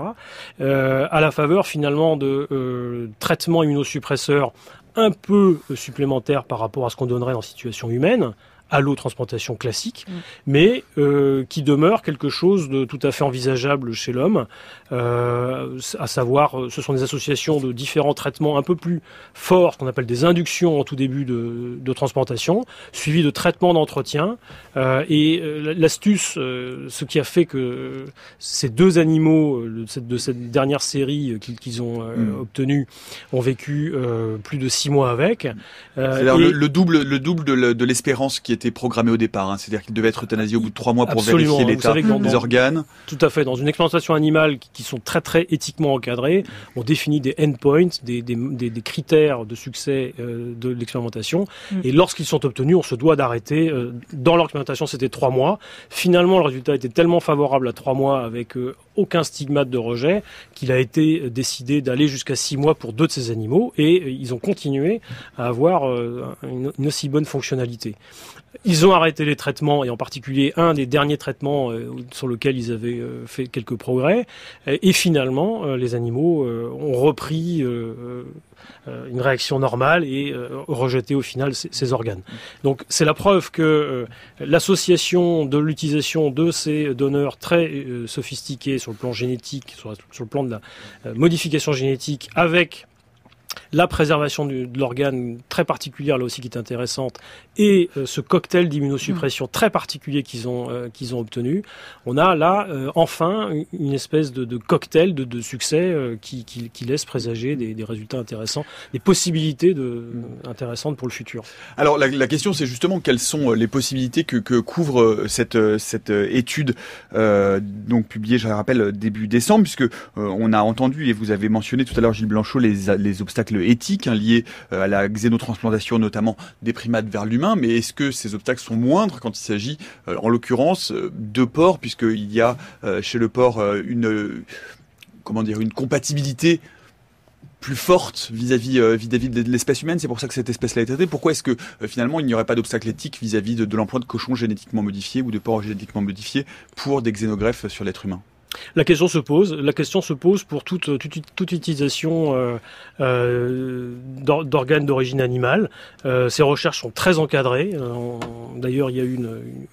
Euh, à la faveur finalement de euh, traitements immunosuppresseurs un peu supplémentaires par rapport à ce qu'on donnerait dans situation humaine, allotransplantation classique, mm. mais euh, qui demeure quelque chose de tout à fait envisageable chez l'homme, euh, à savoir, euh, ce sont des associations de différents traitements un peu plus forts, qu'on appelle des inductions en tout début de, de transplantation, suivis de traitements d'entretien. Euh, et euh, l'astuce, ce qui a fait que ces deux animaux de cette, de cette dernière série qu'ils ont mm. obtenu ont vécu plus de six mois avec. C'est-à-dire le, double, le double de l'espérance qui était programmé au départ. Hein. C'est-à-dire qu'il devait être euthanasié au bout de trois mois pour vérifier l'état des organes. Tout à fait. Dans une expérimentation animale qui sont très très éthiquement encadrées, on définit des endpoints, des, des, des, critères de succès euh, de l'expérimentation. Mm. Et lorsqu'ils sont obtenus, on se doit d'arrêter. Euh, dans l'expérimentation, c'était trois mois. Finalement, le résultat était tellement favorable à trois mois avec euh, aucun stigmate de rejet qu'il a été décidé d'aller jusqu'à six mois pour deux de ces animaux et ils ont continué à avoir une, une aussi bonne fonctionnalité. Ils ont arrêté les traitements, et en particulier un des derniers traitements euh, sur lequel ils avaient euh, fait quelques progrès. Et, finalement, euh, les animaux ont repris une réaction normale et rejeté au final ces, organes. Donc c'est la preuve que l'association de l'utilisation de ces donneurs très sophistiqués sur le plan génétique, sur, sur le plan de la modification génétique, avec la préservation de l'organe très particulière là aussi qui est intéressante et euh, ce cocktail d'immunosuppression très particulier qu'ils ont euh, ont obtenu, on a là euh, enfin une espèce de, cocktail de, succès qui, laisse présager des, résultats intéressants, des possibilités intéressantes pour le futur. Alors la, question c'est justement quelles sont les possibilités que, que couvre cette cette étude donc publiée, je rappelle début décembre puisque on a entendu et vous avez mentionné tout à l'heure Gilles Blanchot les les obstacles éthiques hein, liés à la xénotransplantation notamment des primates vers l'humain mais est-ce que ces obstacles sont moindres quand il s'agit, euh, en l'occurrence, euh, de porc, puisqu'il y a euh, chez le porc une, comment dire, une compatibilité plus forte vis-à-vis vis-à-vis de l'espèce humaine? C'est pour ça que cette espèce-là est traitée. Pourquoi est-ce que finalement il n'y aurait pas d'obstacle éthique vis-à-vis de, de l'emploi de cochons génétiquement modifiés ou de porcs génétiquement modifiés pour des xénogreffes sur l'être humain? La question se pose. La question se pose pour toute, toute, utilisation euh, euh, d'organes d'origine animale. Euh, ces recherches sont très encadrées. D'ailleurs, il y a eu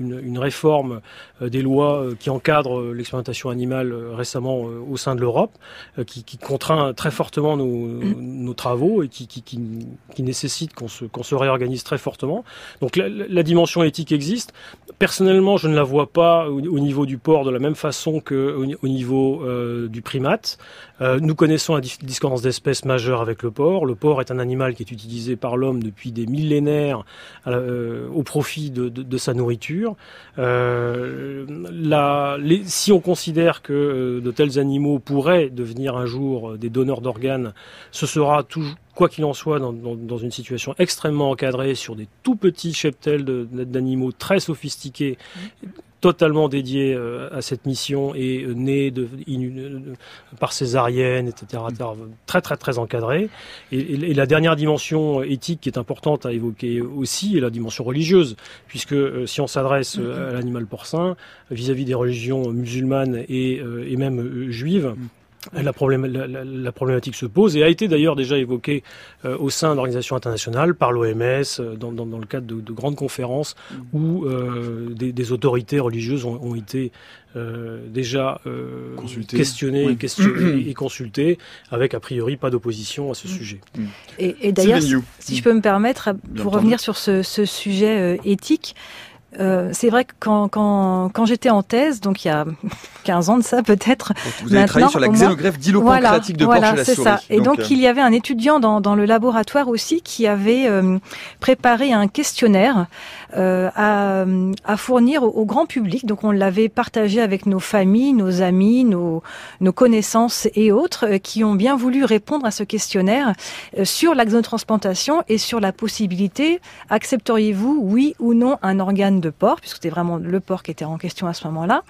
une, réforme des lois qui encadrent l'expérimentation animale récemment au sein de l'Europe, qui, contraint très fortement nos, travaux et qui, nécessite qu'on se, réorganise très fortement. Donc la, dimension éthique existe. Personnellement, je ne la vois pas au, au niveau du port de la même façon que au niveau euh, du primate. Euh, nous connaissons la discordance d'espèces majeure avec le porc. Le porc est un animal qui est utilisé par l'homme depuis des millénaires euh, au profit de, sa nourriture. Si on considère que de tels animaux pourraient devenir un jour des donneurs d'organes, ce sera quoi qu'il en soit, dans, une situation extrêmement encadrée, sur des tout petits cheptels d'animaux très sophistiqués, totalement dédié euh, à cette mission et euh, né de, euh, par césarienne, etc., Très, très, très encadré. Et, la dernière dimension éthique qui est importante à évoquer aussi est la dimension religieuse, puisque si on s'adresse à l'animal porcin vis-à-vis des religions musulmanes et, et même juives, la, problématique se pose et a été d'ailleurs déjà évoquée euh, au sein d'organisations internationales par l'OMS euh, dans, le cadre de, grandes conférences où euh, des, autorités religieuses ont, été déjà questionnées, et consultées avec a priori pas d'opposition à ce mm. sujet. Mm. Et, d'ailleurs, si je peux me permettre, pour revenir sur ce, ce sujet éthique, euh, c'est vrai que quand, quand, quand j'étais en thèse, donc il y a 15 ans de ça peut-être. Vous avez travaillé sur la xénogreffe d'îlopancréatique de voilà, c'est ça. Et donc, euh, il y avait un étudiant dans, dans le laboratoire aussi qui avait euh, préparé un questionnaire euh, à, à, fournir au, grand public. Donc on l'avait partagé avec nos familles, nos amis, nos, nos connaissances et autres qui ont bien voulu répondre à ce questionnaire sur l'axonotransplantation et sur la possibilité, accepteriez-vous oui ou non un organe de porc, puisque c'était vraiment le porc qui était en question à ce moment-là.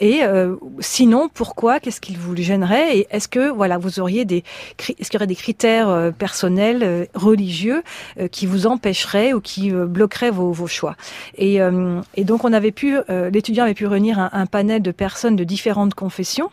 Et euh, sinon, pourquoi Qu'est-ce qui vous gênerait Et est-ce que voilà, vous auriez des, est-ce qu'il y aurait des critères euh, personnels, euh, religieux, qui vous empêcheraient ou qui bloqueraient vos, vos choix? Et, et, donc, on avait pu, l'étudiant avait pu réunir un, un panel de personnes de différentes confessions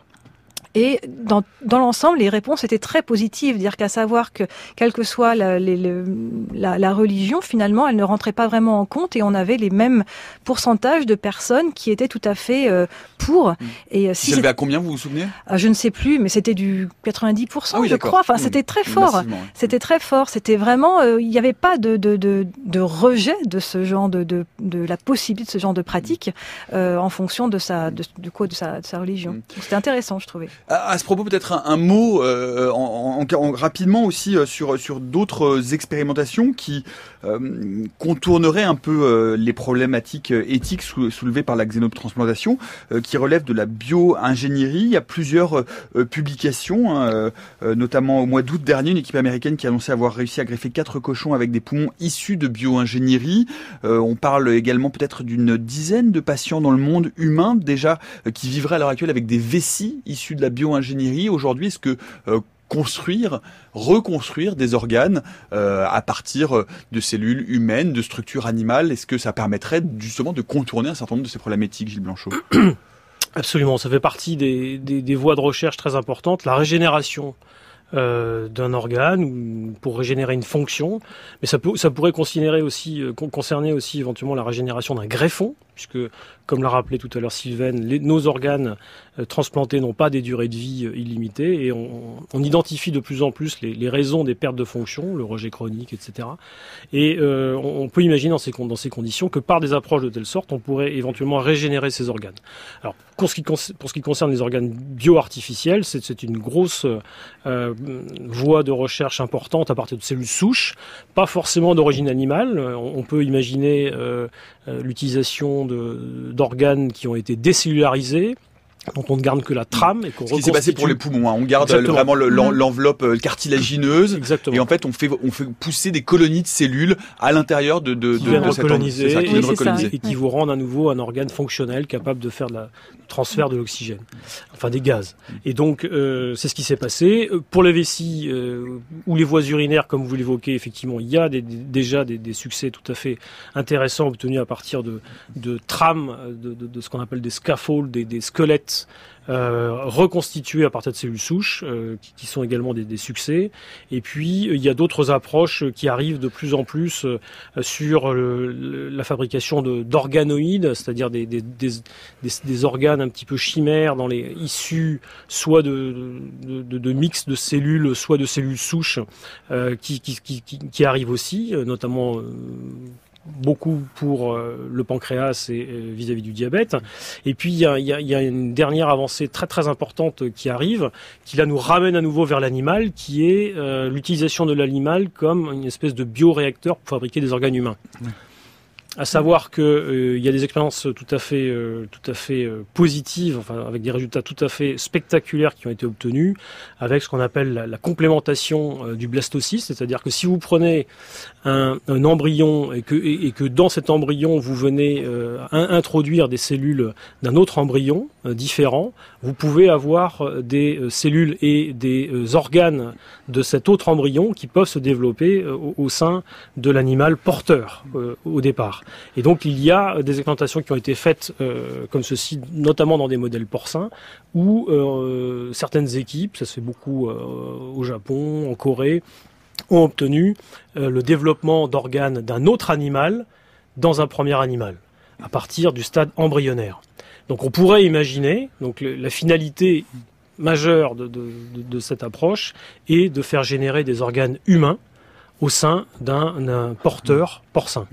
et dans, dans l'ensemble, les réponses étaient très positives, dire qu'à savoir que quelle que soit la, la, la, religion, finalement, elle ne rentrait pas vraiment en compte et on avait les mêmes pourcentages de personnes qui étaient tout à fait euh, pour. Mmh. Et euh, si à combien vous vous souvenez? Ah, Je ne sais plus, mais c'était du 90%, ah je crois. Enfin, mmh. c'était très fort. C'était très fort. C'était vraiment, euh, il n'y avait pas de, de, de, de, rejet de ce genre de, de, de la possibilité de ce genre de pratique euh, en fonction de sa, de, de quoi, de sa, de sa religion. Mmh. C'était intéressant, je trouvais. À, ce propos, peut-être un, mot euh, en, en, rapidement aussi euh, sur sur d'autres expérimentations qui euh, contourneraient un peu les problématiques éthiques soulevées par la xénotransplantation, qui relèvent de la bio-ingénierie. Il y a plusieurs publications, hein, notamment au mois d'août dernier, une équipe américaine qui a annoncé avoir réussi à greffer quatre cochons avec des poumons issus de bio-ingénierie. on parle également peut-être d'une dizaine de patients dans le monde humain déjà qui vivraient à l'heure actuelle avec des vessies issues de la bio-ingénierie aujourd'hui Est-ce que euh, construire, reconstruire des organes euh, à partir euh, de cellules humaines, de structures animales, est-ce que ça permettrait justement de contourner un certain nombre de ces problématiques, Gilles Blanchot? Absolument, ça fait partie des, voies de recherche très importantes. La régénération d'un organe pour régénérer une fonction, mais ça, pourrait concerner aussi éventuellement la régénération d'un greffon, puisque comme l'a rappelé tout à l'heure Sylvain, nos organes euh, transplantés n'ont pas des durées de vie euh, illimitées et on, identifie de plus en plus les, raisons des pertes de fonction, le rejet chronique, etc. Et euh, on, peut imaginer dans ces, conditions que par des approches de telle sorte, on pourrait éventuellement régénérer ces organes. Alors pour ce qui concerne les organes bio-artificiels, c'est une grosse voie de recherche importante à partir de cellules souches, pas forcément d'origine animale. On, peut imaginer l'utilisation d'organes qui ont été décellularisés dont on ne garde que la trame et qu'on Ce qui s'est passé pour les poumons, hein. on garde vraiment l'enveloppe euh, cartilagineuse. Exactement. et en fait on fait on fait pousser des colonies de cellules à l'intérieur de de, qui de, de recoloniser, et, qui vous rendent à nouveau un organe fonctionnel capable de faire de la transfert de l'oxygène, enfin des gaz. Et donc euh, c'est ce qui s'est passé. Pour les vessies euh, ou les voies urinaires, comme vous l'évoquez effectivement, il y a des, déjà des, des, succès tout à fait intéressants obtenus à partir de, de trames, de, de, ce qu'on appelle des scaffolds, des, des squelettes euh, reconstitués à partir de cellules souches, euh, qui, sont également des, succès. Et puis, il y a d'autres approches qui arrivent de plus en plus euh, sur la fabrication d'organoïdes, c'est-à-dire des, des, organes un petit peu chimères dans les issus soit de, mix de cellules, soit de cellules souches, qui, qui, qui, arrivent aussi, notamment beaucoup pour euh, le pancréas et vis-à-vis du diabète. Et puis il y a, une dernière avancée très très importante qui arrive, qui là nous ramène à nouveau vers l'animal, qui est euh, l'utilisation de l'animal comme une espèce de bioréacteur pour fabriquer des organes humains. À savoir que euh, il y a des expériences tout à fait, euh, tout à fait euh, positives, avec des résultats tout à fait spectaculaires qui ont été obtenus, avec ce qu'on appelle la, complémentation du blastocyste, c'est-à-dire que si vous prenez un, embryon et, que dans cet embryon vous venez introduire des cellules d'un autre embryon différent, vous pouvez avoir euh, des euh, cellules et des euh, organes de cet autre embryon qui peuvent se développer au, sein de l'animal porteur au départ. Et donc il y a des expérimentations qui ont été faites comme ceci, notamment dans des modèles porcins, où certaines équipes, ça se fait beaucoup au Japon, en Corée, ont obtenu le développement d'organes d'un autre animal dans un premier animal, à partir du stade embryonnaire. Donc on pourrait imaginer, donc la finalité majeure de, cette approche est de faire générer des organes humains au sein d'un porteur porcin.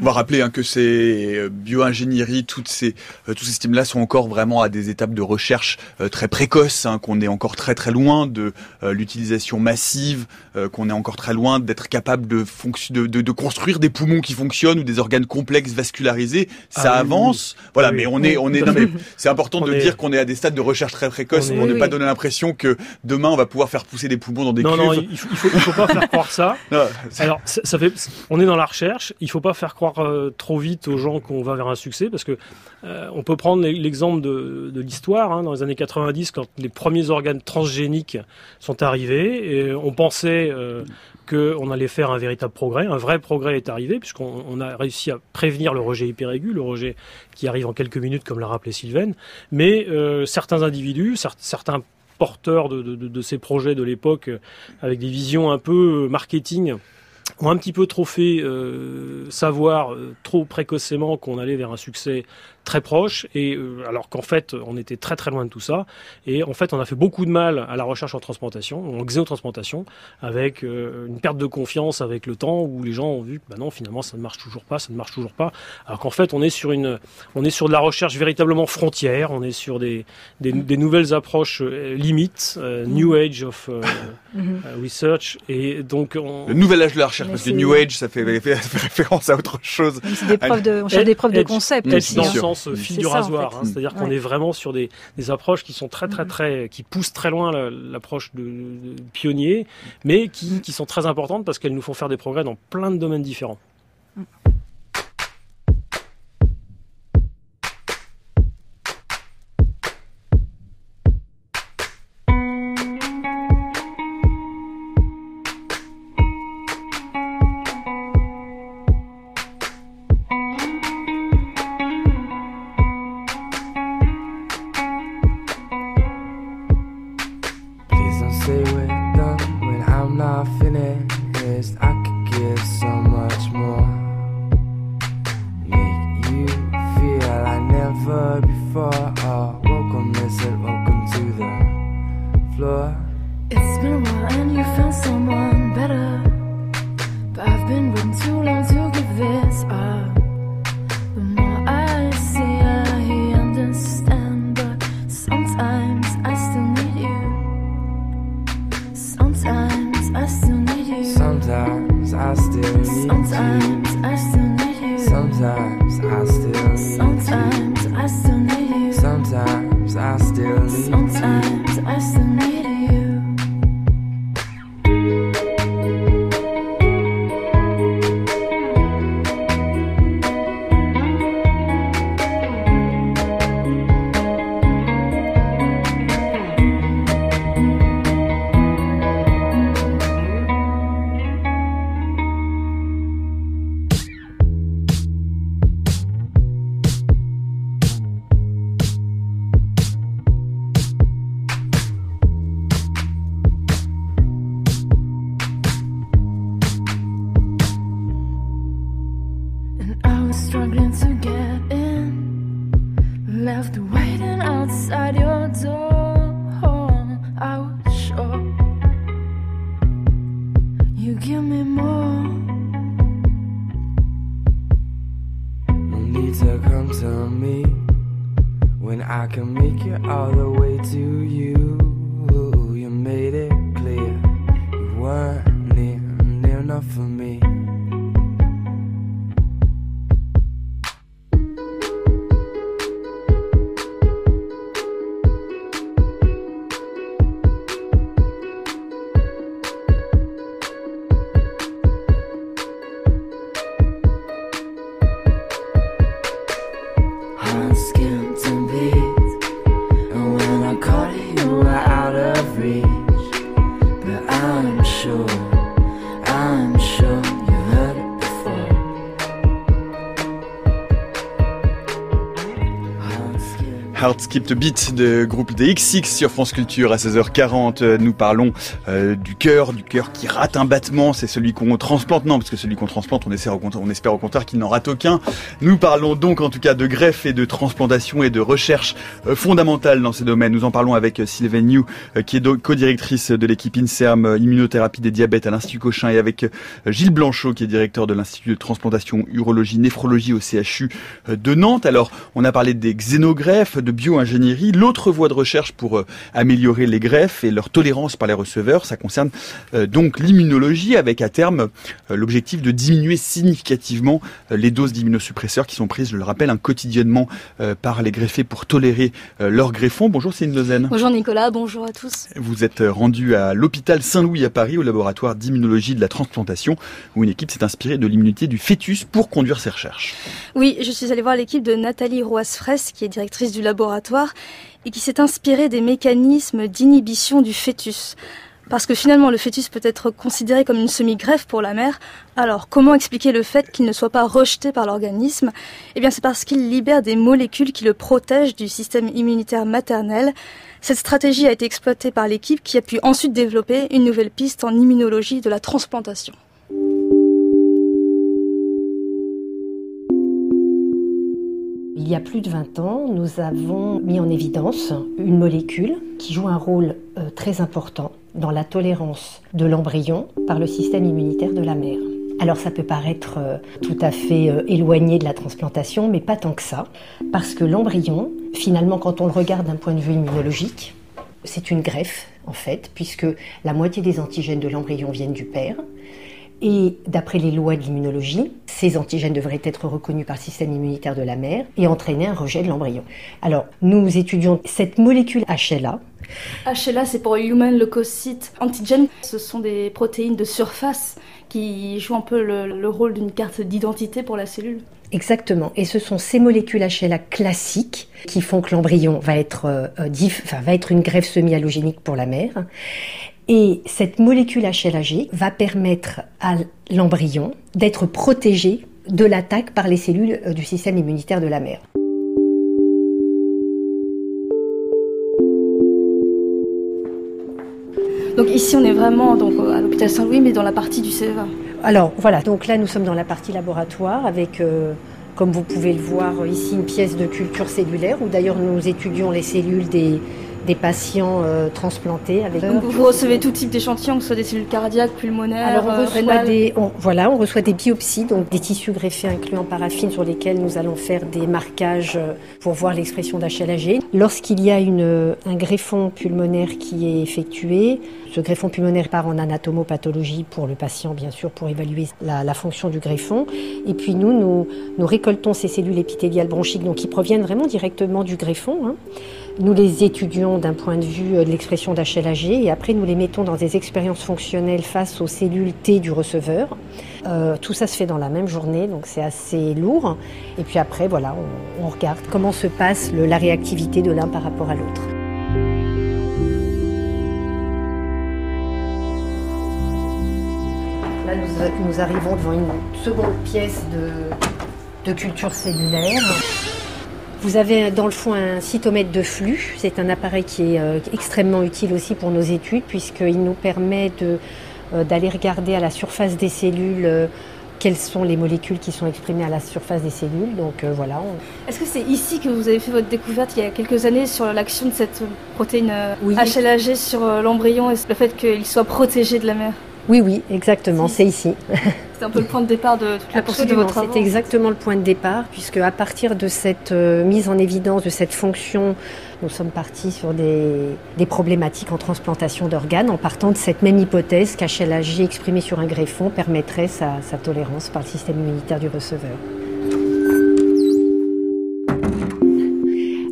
On va rappeler hein, que ces euh, bioingénieries, toutes ces, euh, tous ces systèmes-là sont encore vraiment à des étapes de recherche euh, très précoces, hein, qu'on est encore très très loin de l'utilisation massive, qu'on est encore très loin d'être capable de, de, de, de, construire des poumons qui fonctionnent ou des organes complexes vascularisés. Ça ah avance, voilà. mais on est, on est, c'est important de dire qu'on est à des stades de recherche très précoces pour ne pas donner l'impression que demain on va pouvoir faire pousser des poumons dans des non, cuves. Non, il faut, il faut, pas faire croire ça. Alors, on est dans la recherche. Il faut pas faire croire euh, trop vite aux gens qu'on va vers un succès, parce que euh, on peut prendre l'exemple de, l'histoire. Hein, dans les années 90, quand les premiers organes transgéniques sont arrivés, et on pensait euh, qu'on allait faire un véritable progrès. Un vrai progrès est arrivé, puisqu'on a réussi à prévenir le rejet hyperaigu, le rejet qui arrive en quelques minutes, comme l'a rappelé Sylvain. Mais certains individus, certains porteurs de, ces projets de l'époque, avec des visions un peu marketing, ont un petit peu trop fait euh, savoir euh, trop précocement qu'on allait vers un succès très proche, et euh, alors qu'en fait on était très très loin de tout ça, et en fait on a fait beaucoup de mal à la recherche en transplantation, en xénotransplantation, avec une perte de confiance avec le temps où les gens ont vu que bah non finalement ça ne marche toujours pas, ça ne marche toujours pas, alors qu'en fait on est sur une, on est sur de la recherche véritablement frontière, on est sur des des, des nouvelles approches limites, new age of mm-hmm. research, et donc on... le nouvel âge de la recherche parce que New Age, ça fait, référence à autre chose. C'est des preuves de, on cherche des preuves de concept aussi. Dans le sens fil du rasoir, hein. c'est-à-dire qu'on est vraiment sur des, des, approches qui sont très très mm-hmm. très, qui poussent très loin l'approche de, de, pionnier, mais qui, qui sont très importantes parce qu'elles nous font faire des progrès dans plein de domaines différents. Sometimes I still need you. Sometimes I still need you. Heart Skipped Beat de groupe des XX sur France Culture à 16h40. Nous parlons euh, du cœur, du cœur qui rate un battement. C'est celui qu'on transplante. Non, parce que celui qu'on transplante, on espère, on espère au contraire qu'il n'en rate aucun. Nous parlons donc en tout cas de greffe et de transplantation et de recherche euh, fondamentale dans ces domaines. Nous en parlons avec euh, Sylvain New, qui est co-directrice de l'équipe INSERM Immunothérapie des diabètes à l'Institut Cochin et avec Gilles Blanchot, qui est directeur de l'Institut de transplantation, urologie, néphrologie au CHU de Nantes. Alors, on a parlé des xénogreffes, de bio-ingénierie. L'autre voie de recherche pour euh, améliorer les greffes et leur tolérance par les receveurs, ça concerne euh, donc l'immunologie avec à terme euh, l'objectif de diminuer significativement les doses d'immunosuppresseurs qui sont prises, je le rappelle, un quotidiennement par les greffés pour tolérer leur greffon. Bonjour Céline Lezen. Bonjour Nicolas, bonjour à tous. Vous êtes rendu à l'hôpital Saint-Louis à Paris au laboratoire d'immunologie de la transplantation où une équipe s'est inspirée de l'immunité du fœtus pour conduire ses recherches. Oui, je suis allée voir l'équipe de Nathalie Roas-Fraisse qui est directrice du laboratoire et qui s'est inspirée des mécanismes d'inhibition du fœtus. Parce que finalement, le fœtus peut être considéré comme une semi-greffe pour la mère. Alors, comment expliquer le fait qu'il ne soit pas rejeté par l'organisme? Eh bien, c'est parce qu'il libère des molécules qui le protègent du système immunitaire maternel. Cette stratégie a été exploitée par l'équipe qui a pu ensuite développer une nouvelle piste en immunologie de la transplantation. Il y a plus de 20 ans, nous avons mis en évidence une molécule qui joue un rôle euh, très important dans la tolérance de l'embryon par le système immunitaire de la mère. Alors ça peut paraître euh, tout à fait euh, éloigné de la transplantation, mais pas tant que ça, parce que l'embryon, finalement, quand on le regarde d'un point de vue immunologique, c'est une greffe, en fait, puisque la moitié des antigènes de l'embryon viennent du père, et d'après les lois de l'immunologie, ces antigènes devraient être reconnus par le système immunitaire de la mère et entraîner un rejet de l'embryon. Alors, nous étudions cette molécule HLA. HLA, c'est pour Human Leukocyte Antigen. Ce sont des protéines de surface qui jouent un peu le, rôle d'une carte d'identité pour la cellule. Exactement. Et ce sont ces molécules HLA classiques qui font que l'embryon va être, euh, va être une greffe semi-allogénique pour la mère. Et cette molécule HLAG va permettre à l'embryon d'être protégé de l'attaque par les cellules euh, du système immunitaire de la mère. Donc ici on est vraiment donc, à l'hôpital Saint-Louis mais dans la partie du CEVA. Alors voilà, donc là nous sommes dans la partie laboratoire avec euh, comme vous pouvez le voir ici une pièce de culture cellulaire où d'ailleurs nous étudions les cellules des, des patients euh, transplantés. Avec vous recevez tout type d'échantillons, que ce soit des cellules cardiaques, pulmonaires, Alors on reçoit des, voilà, on reçoit des biopsies, donc des tissus greffés inclus en paraffine sur lesquels nous allons faire des marquages euh, pour voir l'expression d'HLAG. Lorsqu'il y a une, un greffon pulmonaire qui est effectué, ce greffon pulmonaire part en anatomopathologie pour le patient, bien sûr, pour évaluer la, la fonction du greffon. Et puis nous, nous, nous, récoltons ces cellules épithéliales bronchiques, donc qui proviennent vraiment directement du greffon. Hein. Nous les étudions d'un point de vue euh, de l'expression d'HLAG et après nous les mettons dans des expériences fonctionnelles face aux cellules T du receveur. Euh, tout ça se fait dans la même journée, donc c'est assez lourd. Et puis après, voilà, on, regarde comment se passe la réactivité de l'un par rapport à l'autre. Là, nous, arrivons devant une seconde pièce de culture cellulaire. Vous avez dans le fond un cytomètre de flux. C'est un appareil qui est euh, extrêmement utile aussi pour nos études puisqu'il nous permet euh, d'aller regarder à la surface des cellules euh, quelles sont les molécules qui sont exprimées à la surface des cellules. Donc voilà. Est-ce que c'est ici que vous avez fait votre découverte il y a quelques années sur l'action de cette protéine HLAG sur l'embryon et le fait qu'il soit protégé de la mère Oui, oui, exactement, c'est ici. C'est un peu le point de départ de toute la poursuite de votre travail. C'est exactement le point de départ, puisque à partir de cette euh, mise en évidence de cette fonction, nous sommes partis sur des, problématiques en transplantation d'organes, en partant de cette même hypothèse qu'HLAG exprimé sur un greffon permettrait sa tolérance par le système immunitaire du receveur.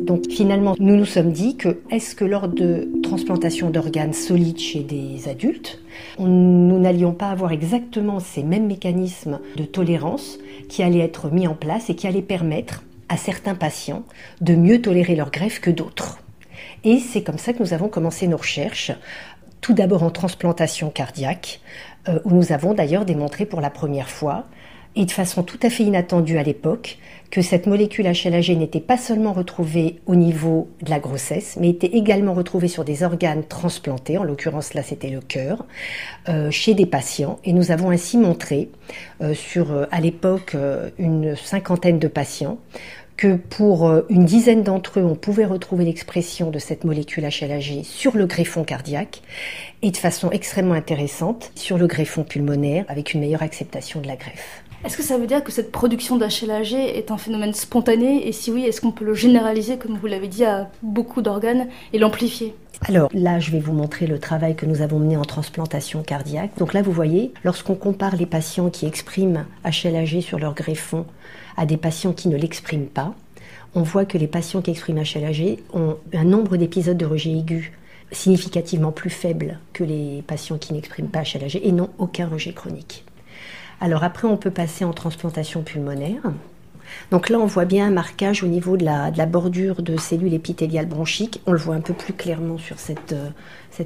Donc finalement, nous nous sommes dit que est-ce que lors de transplantation d'organes solides chez des adultes, nous n'allions pas avoir exactement ces mêmes mécanismes de tolérance qui allaient être mis en place et qui allaient permettre à certains patients de mieux tolérer leur greffe que d'autres? Et c'est comme ça que nous avons commencé nos recherches, tout d'abord en transplantation cardiaque, euh, où nous avons d'ailleurs démontré pour la première fois et de façon tout à fait inattendue à l'époque, que cette molécule HLAG n'était pas seulement retrouvée au niveau de la grossesse, mais était également retrouvée sur des organes transplantés, en l'occurrence là c'était le cœur, euh, chez des patients. Et nous avons ainsi montré euh, sur euh, à l'époque une cinquantaine de patients que pour une dizaine d'entre eux, on pouvait retrouver l'expression de cette molécule HLAG sur le greffon cardiaque et de façon extrêmement intéressante sur le greffon pulmonaire avec une meilleure acceptation de la greffe. Est-ce que ça veut dire que cette production d'HLAG est un phénomène spontané Et si oui, est-ce qu'on peut le généraliser, comme vous l'avez dit, à beaucoup d'organes et l'amplifier? Alors là, je vais vous montrer le travail que nous avons mené en transplantation cardiaque. Donc là, vous voyez, lorsqu'on compare les patients qui expriment HLAG sur leur greffon à des patients qui ne l'expriment pas, on voit que les patients qui expriment HLAG ont un nombre d'épisodes de rejet aigu significativement plus faible que les patients qui n'expriment pas HLAG et n'ont aucun rejet chronique. Alors après, on peut passer en transplantation pulmonaire. Donc là, on voit bien un marquage au niveau de la, bordure de cellules épithéliales bronchiques. On le voit un peu plus clairement sur cette, euh,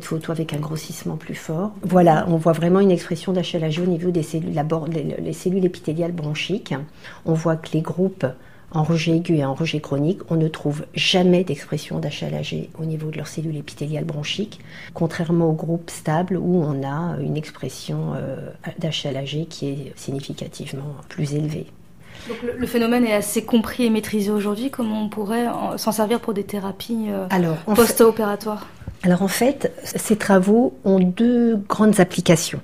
photo avec un grossissement plus fort. Voilà, on voit vraiment une expression d'HLAG au niveau des cellules, les cellules épithéliales bronchiques. On voit que les groupes en rejet aigu et en rejet chronique, on ne trouve jamais d'expression d'HLAG au niveau de leurs cellules épithéliales bronchiques, contrairement au groupe stable où on a une expression euh, d'HLAG qui est significativement plus élevée. Donc le, phénomène est assez compris et maîtrisé aujourd'hui. Comment on pourrait s'en servir pour des thérapies euh, post-opératoires? Alors en fait, ces travaux ont deux grandes applications.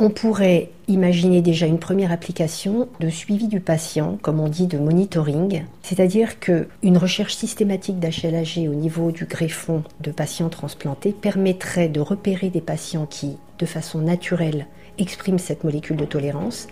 On pourrait imaginer déjà une première application de suivi du patient, comme on dit, de monitoring, c'est-à-dire qu'une recherche systématique d'HLAG au niveau du greffon de patients transplantés permettrait de repérer des patients qui, de façon naturelle, expriment cette molécule de tolérance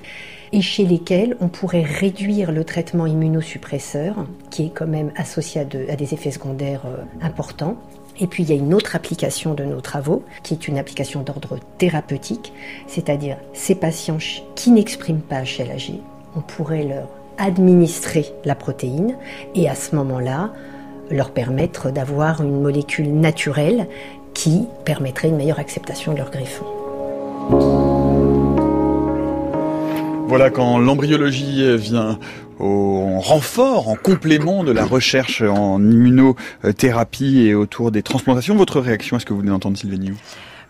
et chez lesquels on pourrait réduire le traitement immunosuppresseur, qui est quand même associé à, des effets secondaires euh, importants, et puis il y a une autre application de nos travaux, qui est une application d'ordre thérapeutique, c'est-à-dire ces patients qui n'expriment pas HLAG, on pourrait leur administrer la protéine et à ce moment-là leur permettre d'avoir une molécule naturelle qui permettrait une meilleure acceptation de leur greffon. Voilà quand l'embryologie vient au renfort, en complément de la recherche en immunothérapie et autour des transplantations. Votre réaction, est-ce que vous venez d'entendre Sylvie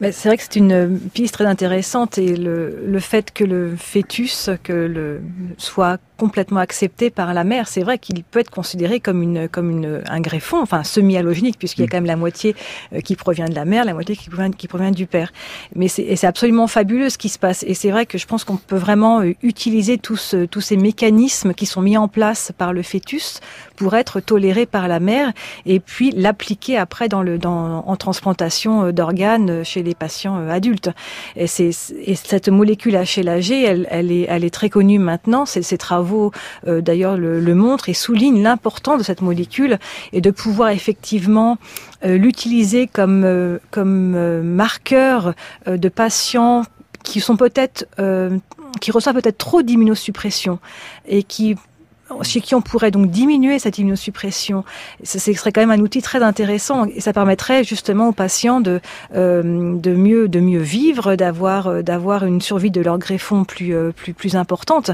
c'est vrai que c'est une piste très intéressante et le, le fait que le fœtus que le, soit complètement accepté par la mère, c'est vrai qu'il peut être considéré comme une comme une un greffon, enfin semi-allogénique puisqu'il y a mm. quand même la moitié euh, qui provient de la mère, la moitié qui provient qui provient du père. Mais c'est absolument fabuleux ce qui se passe et c'est vrai que je pense qu'on peut vraiment euh, utiliser tous tous ces mécanismes qui sont mis en place par le fœtus pour être toléré par la mère et puis l'appliquer après dans le dans en transplantation euh, d'organes chez les patients adultes. Et cette molécule HLAG, elle elle est très connue maintenant, ces travaux euh, d'ailleurs le, montrent et soulignent l'importance de cette molécule et de pouvoir effectivement euh, l'utiliser comme, euh, comme marqueur de patients qui sont peut-être qui reçoivent peut-être trop d'immunosuppression et qui chez qui on pourrait donc diminuer cette immunosuppression. Ce serait quand même un outil très intéressant et ça permettrait justement aux patients de, euh, de, mieux, de mieux vivre, d'avoir, euh, d'avoir une survie de leur greffon plus, euh, plus, plus importante.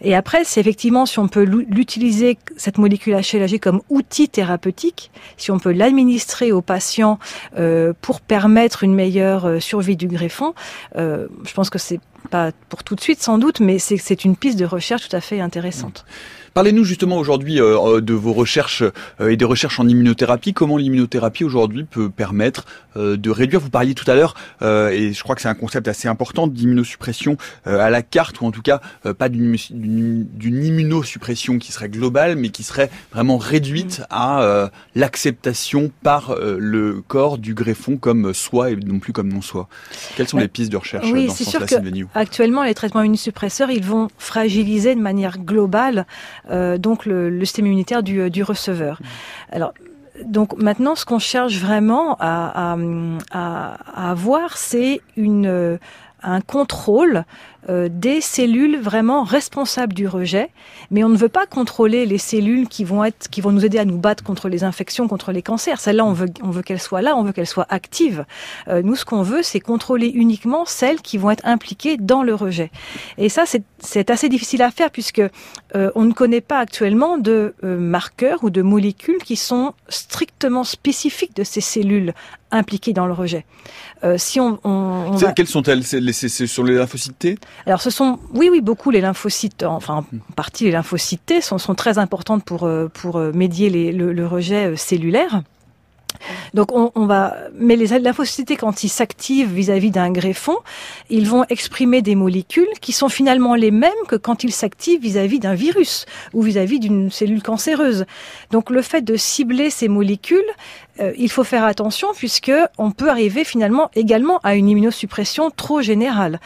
Et après, c'est effectivement si on peut l'utiliser, cette molécule HLAG, comme outil thérapeutique, si on peut l'administrer aux patients euh, pour permettre une meilleure survie du greffon, euh, je pense que c'est pas pour tout de suite sans doute, mais c'est une piste de recherche tout à fait intéressante. Parlez-nous justement aujourd'hui euh, euh, de vos recherches euh, et des recherches en immunothérapie. Comment l'immunothérapie aujourd'hui peut permettre de réduire, vous parliez tout à l'heure, et je crois que c'est un concept assez important d'immunosuppression à la carte, ou en tout cas pas d'une immunosuppression qui serait globale, mais qui serait vraiment réduite à l'acceptation par le corps du greffon comme soi et non plus comme non soi. Quelles sont les pistes de recherche oui, dans ce sens-là, Actuellement, les traitements immunosuppresseurs, ils vont fragiliser de manière globale donc le, système immunitaire du, euh, du receveur. Alors donc maintenant, ce qu'on cherche vraiment à, avoir, c'est euh, un contrôle euh, des cellules vraiment responsables du rejet, mais on ne veut pas contrôler les cellules qui vont être, qui vont nous aider à nous battre contre les infections, contre les cancers. Celles-là, on veut, on veut qu'elles soient là, on veut qu'elles soient actives. Euh, nous, ce qu'on veut, c'est contrôler uniquement celles qui vont être impliquées dans le rejet. Et ça, c'est assez difficile à faire puisque euh, on ne connaît pas actuellement de euh, marqueurs ou de molécules qui sont strictement spécifiques de ces cellules impliquées dans le rejet. Euh, si on, on, on Quelles sont-elles C'est sur les lymphocytes T? Alors ce sont, oui, oui, beaucoup les lymphocytes, enfin en partie les lymphocytes T sont, sont très importantes pour, euh, pour euh, médier les, le, le, rejet cellulaire. Donc on, va, mais les lymphocytes quand ils s'activent vis-à-vis d'un greffon, ils vont exprimer des molécules qui sont finalement les mêmes que quand ils s'activent vis-à-vis d'un virus ou vis-à-vis d'une cellule cancéreuse. Donc le fait de cibler ces molécules, euh, il faut faire attention puisque on peut arriver finalement également à une immunosuppression trop générale.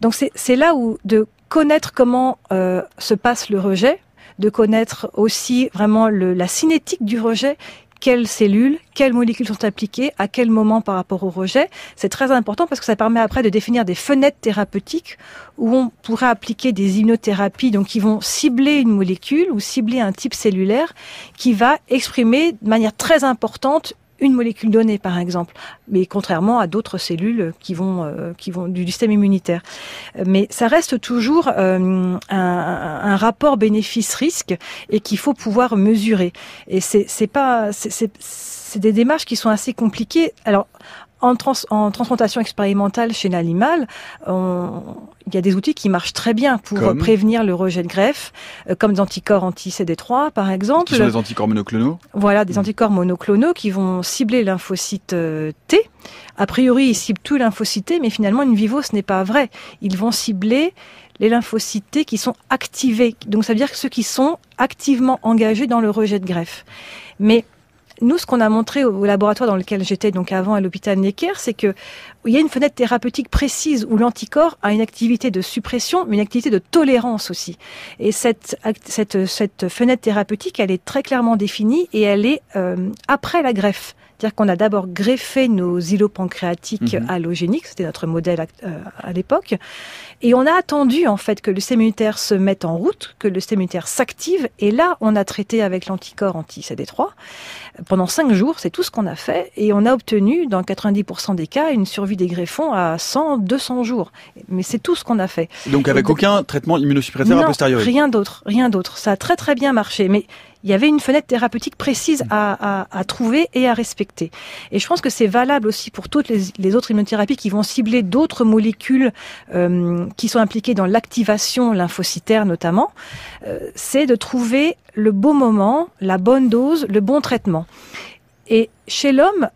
Donc c'est là où de connaître comment euh, se passe le rejet, de connaître aussi vraiment la cinétique du rejet quelles cellules, quelles molécules sont appliquées, à quel moment par rapport au rejet. C'est très important parce que ça permet après de définir des fenêtres thérapeutiques où on pourrait appliquer des immunothérapies, donc qui vont cibler une molécule ou cibler un type cellulaire qui va exprimer de manière très importante une molécule donnée, par exemple, mais contrairement à d'autres cellules qui vont, euh, qui vont du système immunitaire. Mais ça reste toujours euh, un, rapport bénéfice-risque et qu'il faut pouvoir mesurer. Et c'est pas, c'est des démarches qui sont assez compliquées. Alors, en, trans, en transplantation expérimentale chez l'animal, il y a des outils qui marchent très bien pour comme prévenir le rejet de greffe, euh, comme des anticorps anti-CD3 par exemple. Qui sont des anticorps monoclonaux Voilà, des mmh. anticorps monoclonaux qui vont cibler lymphocyte euh, T. A priori, ils ciblent tout lymphocyte T, mais finalement, in vivo, ce n'est pas vrai. Ils vont cibler les lymphocytes T qui sont activés. Donc ça veut dire que ceux qui sont activement engagés dans le rejet de greffe. Mais nous, ce qu'on a montré au laboratoire dans lequel j'étais donc avant à l'hôpital Necker, c'est que il y a une fenêtre thérapeutique précise où l'anticorps a une activité de suppression, mais une activité de tolérance aussi. Et cette, cette, cette fenêtre thérapeutique, elle est très clairement définie et elle est euh, après la greffe. C'est-à-dire qu'on a d'abord greffé nos îlots pancréatiques mmh. allogéniques, c'était notre modèle à, euh, à l'époque, et on a attendu en fait que le système immunitaire se mette en route, que le système immunitaire s'active, et là on a traité avec l'anticorps anti-CD3 pendant cinq jours, c'est tout ce qu'on a fait, et on a obtenu dans 90% des cas une survie des greffons à 100, 200 jours. Mais c'est tout ce qu'on a fait. Donc avec aucun traitement immunosuppresseur non, a posteriori Rien d'autre, rien d'autre. Ça a très très bien marché, mais il y avait une fenêtre thérapeutique précise à, à, à trouver et à respecter. Et je pense que c'est valable aussi pour toutes les, autres immunothérapies qui vont cibler d'autres molécules euh, qui sont impliquées dans l'activation lymphocytaire notamment. Euh, c'est de trouver le bon moment, la bonne dose, le bon traitement. Et chez l'homme,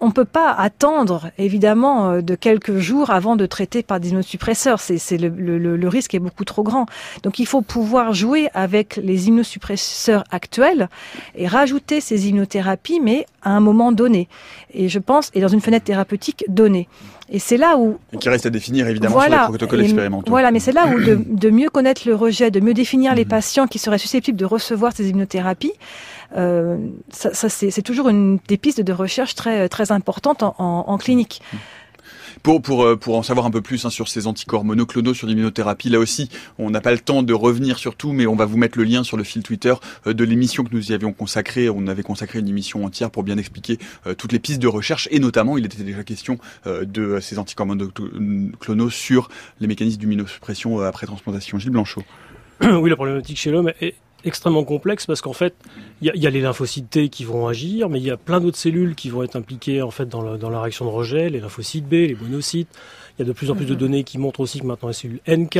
on peut pas attendre évidemment euh, de quelques jours avant de traiter par des immunosuppresseurs. C'est le, le, le, risque est beaucoup trop grand. Donc il faut pouvoir jouer avec les immunosuppresseurs actuels et rajouter ces immunothérapies, mais à un moment donné. Et je pense, et dans une fenêtre thérapeutique donnée. Et c'est là où... Et qui reste à définir évidemment voilà, sur les protocoles expérimentaux. Voilà, mais c'est là où de, de, mieux connaître le rejet, de mieux définir les mmh. patients qui seraient susceptibles de recevoir ces immunothérapies, ça, ça c'est toujours une des pistes de recherche très, très importantes en, en, en clinique. Pour, pour, euh, pour en savoir un peu plus hein, sur ces anticorps monoclonaux, sur l'immunothérapie, là aussi, on n'a pas le temps de revenir sur tout, mais on va vous mettre le lien sur le fil Twitter euh, de l'émission que nous y avions consacrée. On avait consacré une émission entière pour bien expliquer euh, toutes les pistes de recherche, et notamment, il était déjà question euh, de ces anticorps monoclonaux sur les mécanismes d'immunosuppression après transplantation. Gilles Blanchot. Oui, la problématique chez l'homme est extrêmement complexe parce qu'en fait, il y, y, a les lymphocytes T qui vont agir, mais il y a plein d'autres cellules qui vont être impliquées en fait dans, le, dans, la réaction de rejet, les lymphocytes B, les monocytes. Il y a de plus en plus de données qui montrent aussi que maintenant les cellules NK,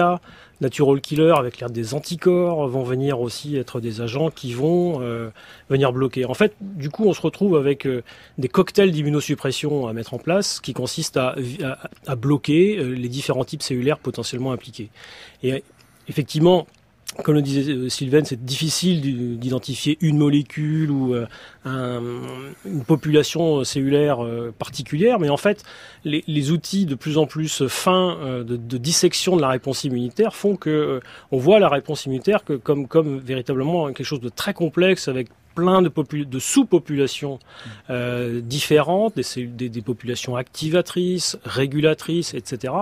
natural killer, avec l'air des anticorps, vont venir aussi être des agents qui vont euh, venir bloquer. En fait, du coup, on se retrouve avec euh, des cocktails d'immunosuppression à mettre en place qui consistent à, à, à bloquer euh, les différents types cellulaires potentiellement impliqués. Et effectivement, comme le disait euh, Sylvain, c'est difficile d'identifier une molécule ou euh, un, une population cellulaire euh, particulière, mais en fait, les, outils de plus en plus fins de, dissection de la réponse immunitaire font que on voit la réponse immunitaire comme, comme véritablement quelque chose de très complexe avec plein de, de sous-populations euh, différentes, des, des, des, populations activatrices, régulatrices, etc.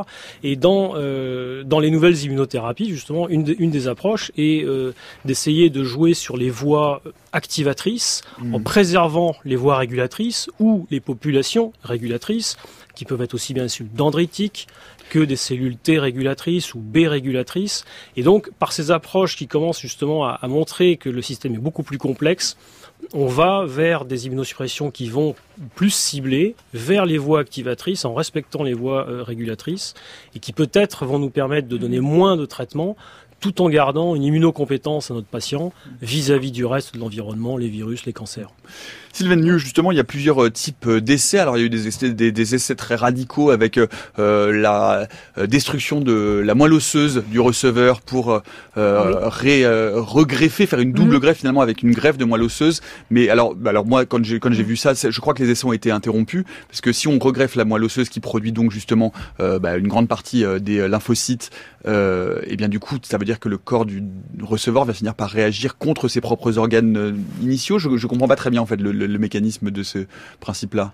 Et dans, euh, dans les nouvelles immunothérapies, justement, une, une des approches est euh, d'essayer de jouer sur les voies activatrices mmh. en préservant les voies régulatrices ou les populations régulatrices qui peuvent être aussi bien cellules dendritiques que des cellules T régulatrices ou B régulatrices. Et donc, par ces approches qui commencent justement à, montrer que le système est beaucoup plus complexe, on va vers des immunosuppressions qui vont plus cibler vers les voies activatrices en respectant les voies euh, régulatrices et qui peut-être vont nous permettre de donner moins de traitements tout en gardant une immunocompétence à notre patient vis-à-vis -vis du reste de l'environnement, les virus, les cancers. Sylvain New, justement, il y a plusieurs euh, types euh, d'essais. Alors, il y a eu des essais, des, des essais très radicaux avec euh, la destruction de la moelle osseuse du receveur pour euh, oui. ré, regreffer, faire une double mmh. greffe finalement avec une greffe de moelle osseuse. Mais alors, bah, alors moi, quand j'ai quand j'ai vu ça, je crois que les essais ont été interrompus parce que si on regreffe la moelle osseuse qui produit donc justement bah, une grande partie des lymphocytes, et bien du coup, ça veut dire que le corps du receveur va finir par réagir contre ses propres organes initiaux. Je, je comprends pas très bien en fait le, le le, mécanisme de ce principe-là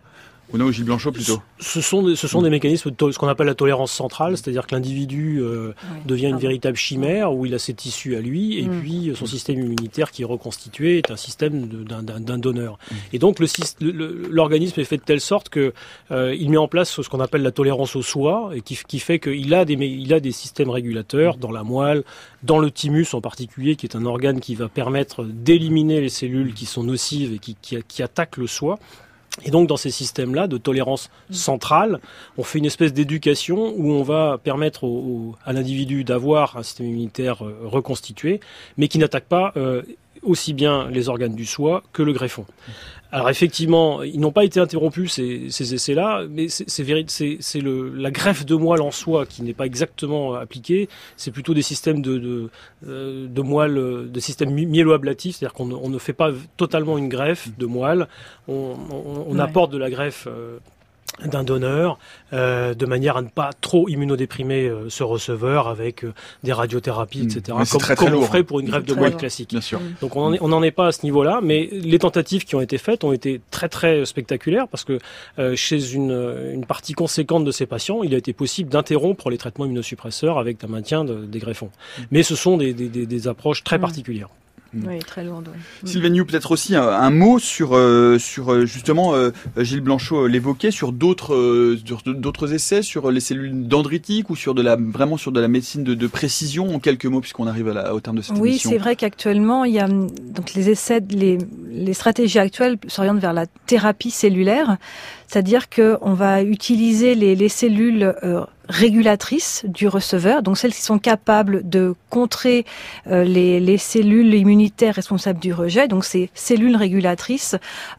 ou non, Gilles Blanchot plutôt Ce sont des, ce sont des mécanismes de ce qu'on appelle la tolérance centrale, c'est-à-dire que l'individu euh, oui, devient une véritable chimère où il a ses tissus à lui et mmh. puis son système immunitaire qui est reconstitué est un système d'un donneur. Mmh. Et donc l'organisme est fait de telle sorte que euh, il met en place ce qu'on appelle la tolérance au soi et qui, qui fait qu'il a des il a des systèmes régulateurs dans la moelle, dans le thymus en particulier, qui est un organe qui va permettre d'éliminer les cellules qui sont nocives et qui, qui, qui attaquent le soi. Et donc dans ces systèmes-là de tolérance centrale, on fait une espèce d'éducation où on va permettre au, à l'individu d'avoir un système immunitaire euh, reconstitué, mais qui n'attaque pas euh, aussi bien les organes du soi que le greffon. Alors effectivement, ils n'ont pas été interrompus ces, ces essais-là, mais c'est la greffe de moelle en soi qui n'est pas exactement appliquée. C'est plutôt des systèmes de, de, euh, de moelle, de systèmes myéloablatifs, c'est-à-dire qu'on ne fait pas totalement une greffe de moelle. On, on, on ouais. apporte de la greffe euh, d'un donneur, euh, de manière à ne pas trop immunodéprimer euh, ce receveur avec euh, des radiothérapies, etc. Mmh. comme, très, très comme on ferait pour une greffe de moelle classique. Bien sûr. Donc on n'en est pas à ce niveau-là, mais les tentatives qui ont été faites ont été très très spectaculaires parce que euh, chez une, une, partie conséquente de ces patients, il a été possible d'interrompre les traitements immunosuppresseurs avec un maintien de, des greffons. Mmh. Mais ce sont des, des, des approches très mmh. particulières. Oui, très lourde. Oui. Sylvain New, peut-être aussi un, un, mot sur, euh, sur euh, justement, euh, Gilles Blanchot l'évoquait, sur d'autres euh, d'autres essais, sur les cellules dendritiques ou sur de la, vraiment sur de la médecine de, de précision, en quelques mots, puisqu'on arrive à la, au terme de cette oui, émission. Oui, c'est vrai qu'actuellement, il y a donc les essais, les, les stratégies actuelles s'orientent vers la thérapie cellulaire, c'est-à-dire qu'on va utiliser les, les cellules régulatrices du receveur, donc celles qui sont capables de contrer euh, les, les, cellules immunitaires responsables du rejet, donc ces cellules régulatrices.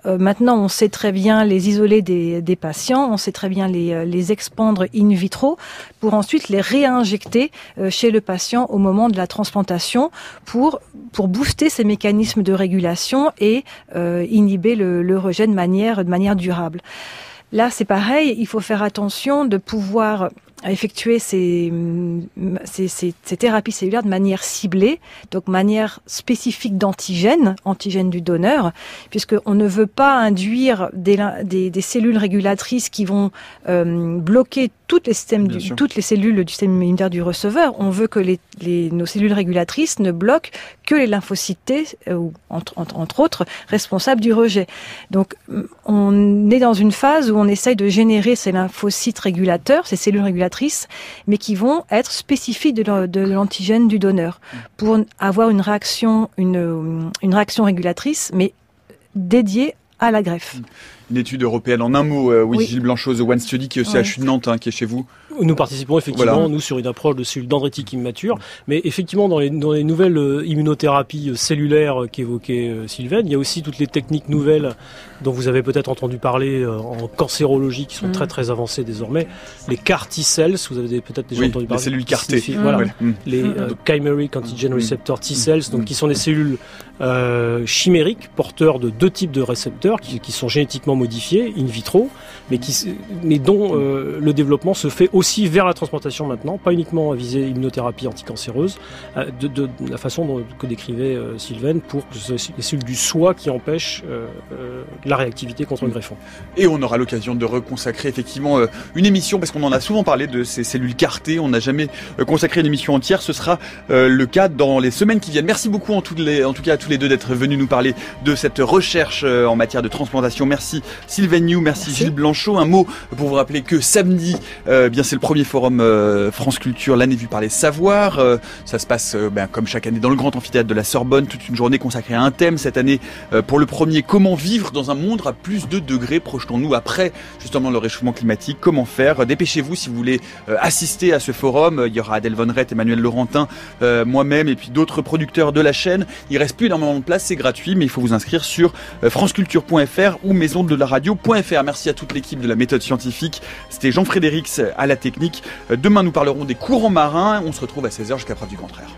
Euh, maintenant, on sait très bien les isoler des, patients, on sait très bien les, euh, les, expandre in vitro pour ensuite les réinjecter chez le patient au moment de la transplantation pour, pour booster ces mécanismes de régulation et inhiber le, le, rejet de manière, de manière durable. Là, c'est pareil, il faut faire attention de pouvoir à effectuer ces, ces, ces, ces, thérapies cellulaires de manière ciblée, donc manière spécifique d'antigène, antigène du donneur, puisqu'on ne veut pas induire des, des, des, cellules régulatrices qui vont euh, bloquer toutes les, systèmes du, toutes les cellules du système immunitaire du receveur. On veut que les, les, nos cellules régulatrices ne bloquent que les lymphocytes T, euh, entre, entre, entre, autres, responsables du rejet. Donc on est dans une phase où on essaye de générer ces lymphocytes régulateurs, ces cellules régulatrices, mais qui vont être spécifiques de l'antigène du donneur pour avoir une réaction, une, une réaction régulatrice, mais dédiée à la greffe. Une étude européenne en un mot, euh, oui, oui. Gilles Blanchot, The One Study, qui est ouais. à de Nantes, hein, qui est chez vous. Nous participons effectivement, voilà. nous, sur une approche de cellules dendritiques immatures, mais effectivement, dans les, dans les nouvelles euh, immunothérapies euh, cellulaires qu'évoquait euh, Sylvain, il y a aussi toutes les techniques nouvelles dont vous avez peut-être entendu parler en cancérologie, qui sont mmh. très très avancées désormais. Les CAR T-cells, vous avez peut-être déjà oui, entendu parler. Les cellules CAR-T. Mmh. Voilà. Mmh. Les euh, chimeric antigen receptor T-cells, donc qui sont des cellules euh, chimériques, porteurs de deux types de récepteurs, qui, qui, sont génétiquement modifiés in vitro, mais, qui, mais dont le développement se fait aussi vers la transplantation maintenant, pas uniquement à viser immunothérapie anticancéreuse, euh, de, de, la façon dont, que décrivait euh, Sylvain, pour les cellules du soi qui empêchent euh, euh, la réactivité contre le mm. greffon. Et on aura l'occasion de reconsacrer effectivement euh, une émission, parce qu'on en a souvent parlé de ces cellules cartées, on n'a jamais consacré une émission entière, ce sera le cas dans les semaines qui viennent. Merci beaucoup en, toutes les, en tout cas à tous les deux d'être venus nous parler de cette recherche en matière de transplantation. Merci Sylvain New, merci, merci, Gilles Blanchot. Un mot pour vous rappeler que samedi, euh, bien c'est le premier forum euh, France Culture, l'année vue par les savoirs. Euh, ça se passe ben, comme chaque année dans le grand amphithéâtre de la Sorbonne, toute une journée consacrée à un thème. Cette année, pour le premier, comment vivre dans un monde à plus de degrés? Projetons-nous après justement le réchauffement climatique. Comment faire? Dépêchez-vous si vous voulez assister à ce forum. Il y aura Adèle Von Rett, Emmanuel Laurentin, moi-même et puis d'autres producteurs de la chaîne. Il reste plus de place, c'est gratuit, mais il faut vous inscrire sur franceculture.fr ou maison de la radio.fr. Merci à toute l'équipe de la méthode scientifique. C'était Jean-Frédéric à la technique. Demain, nous parlerons des courants marins. On se retrouve à 16h jusqu'à preuve du contraire.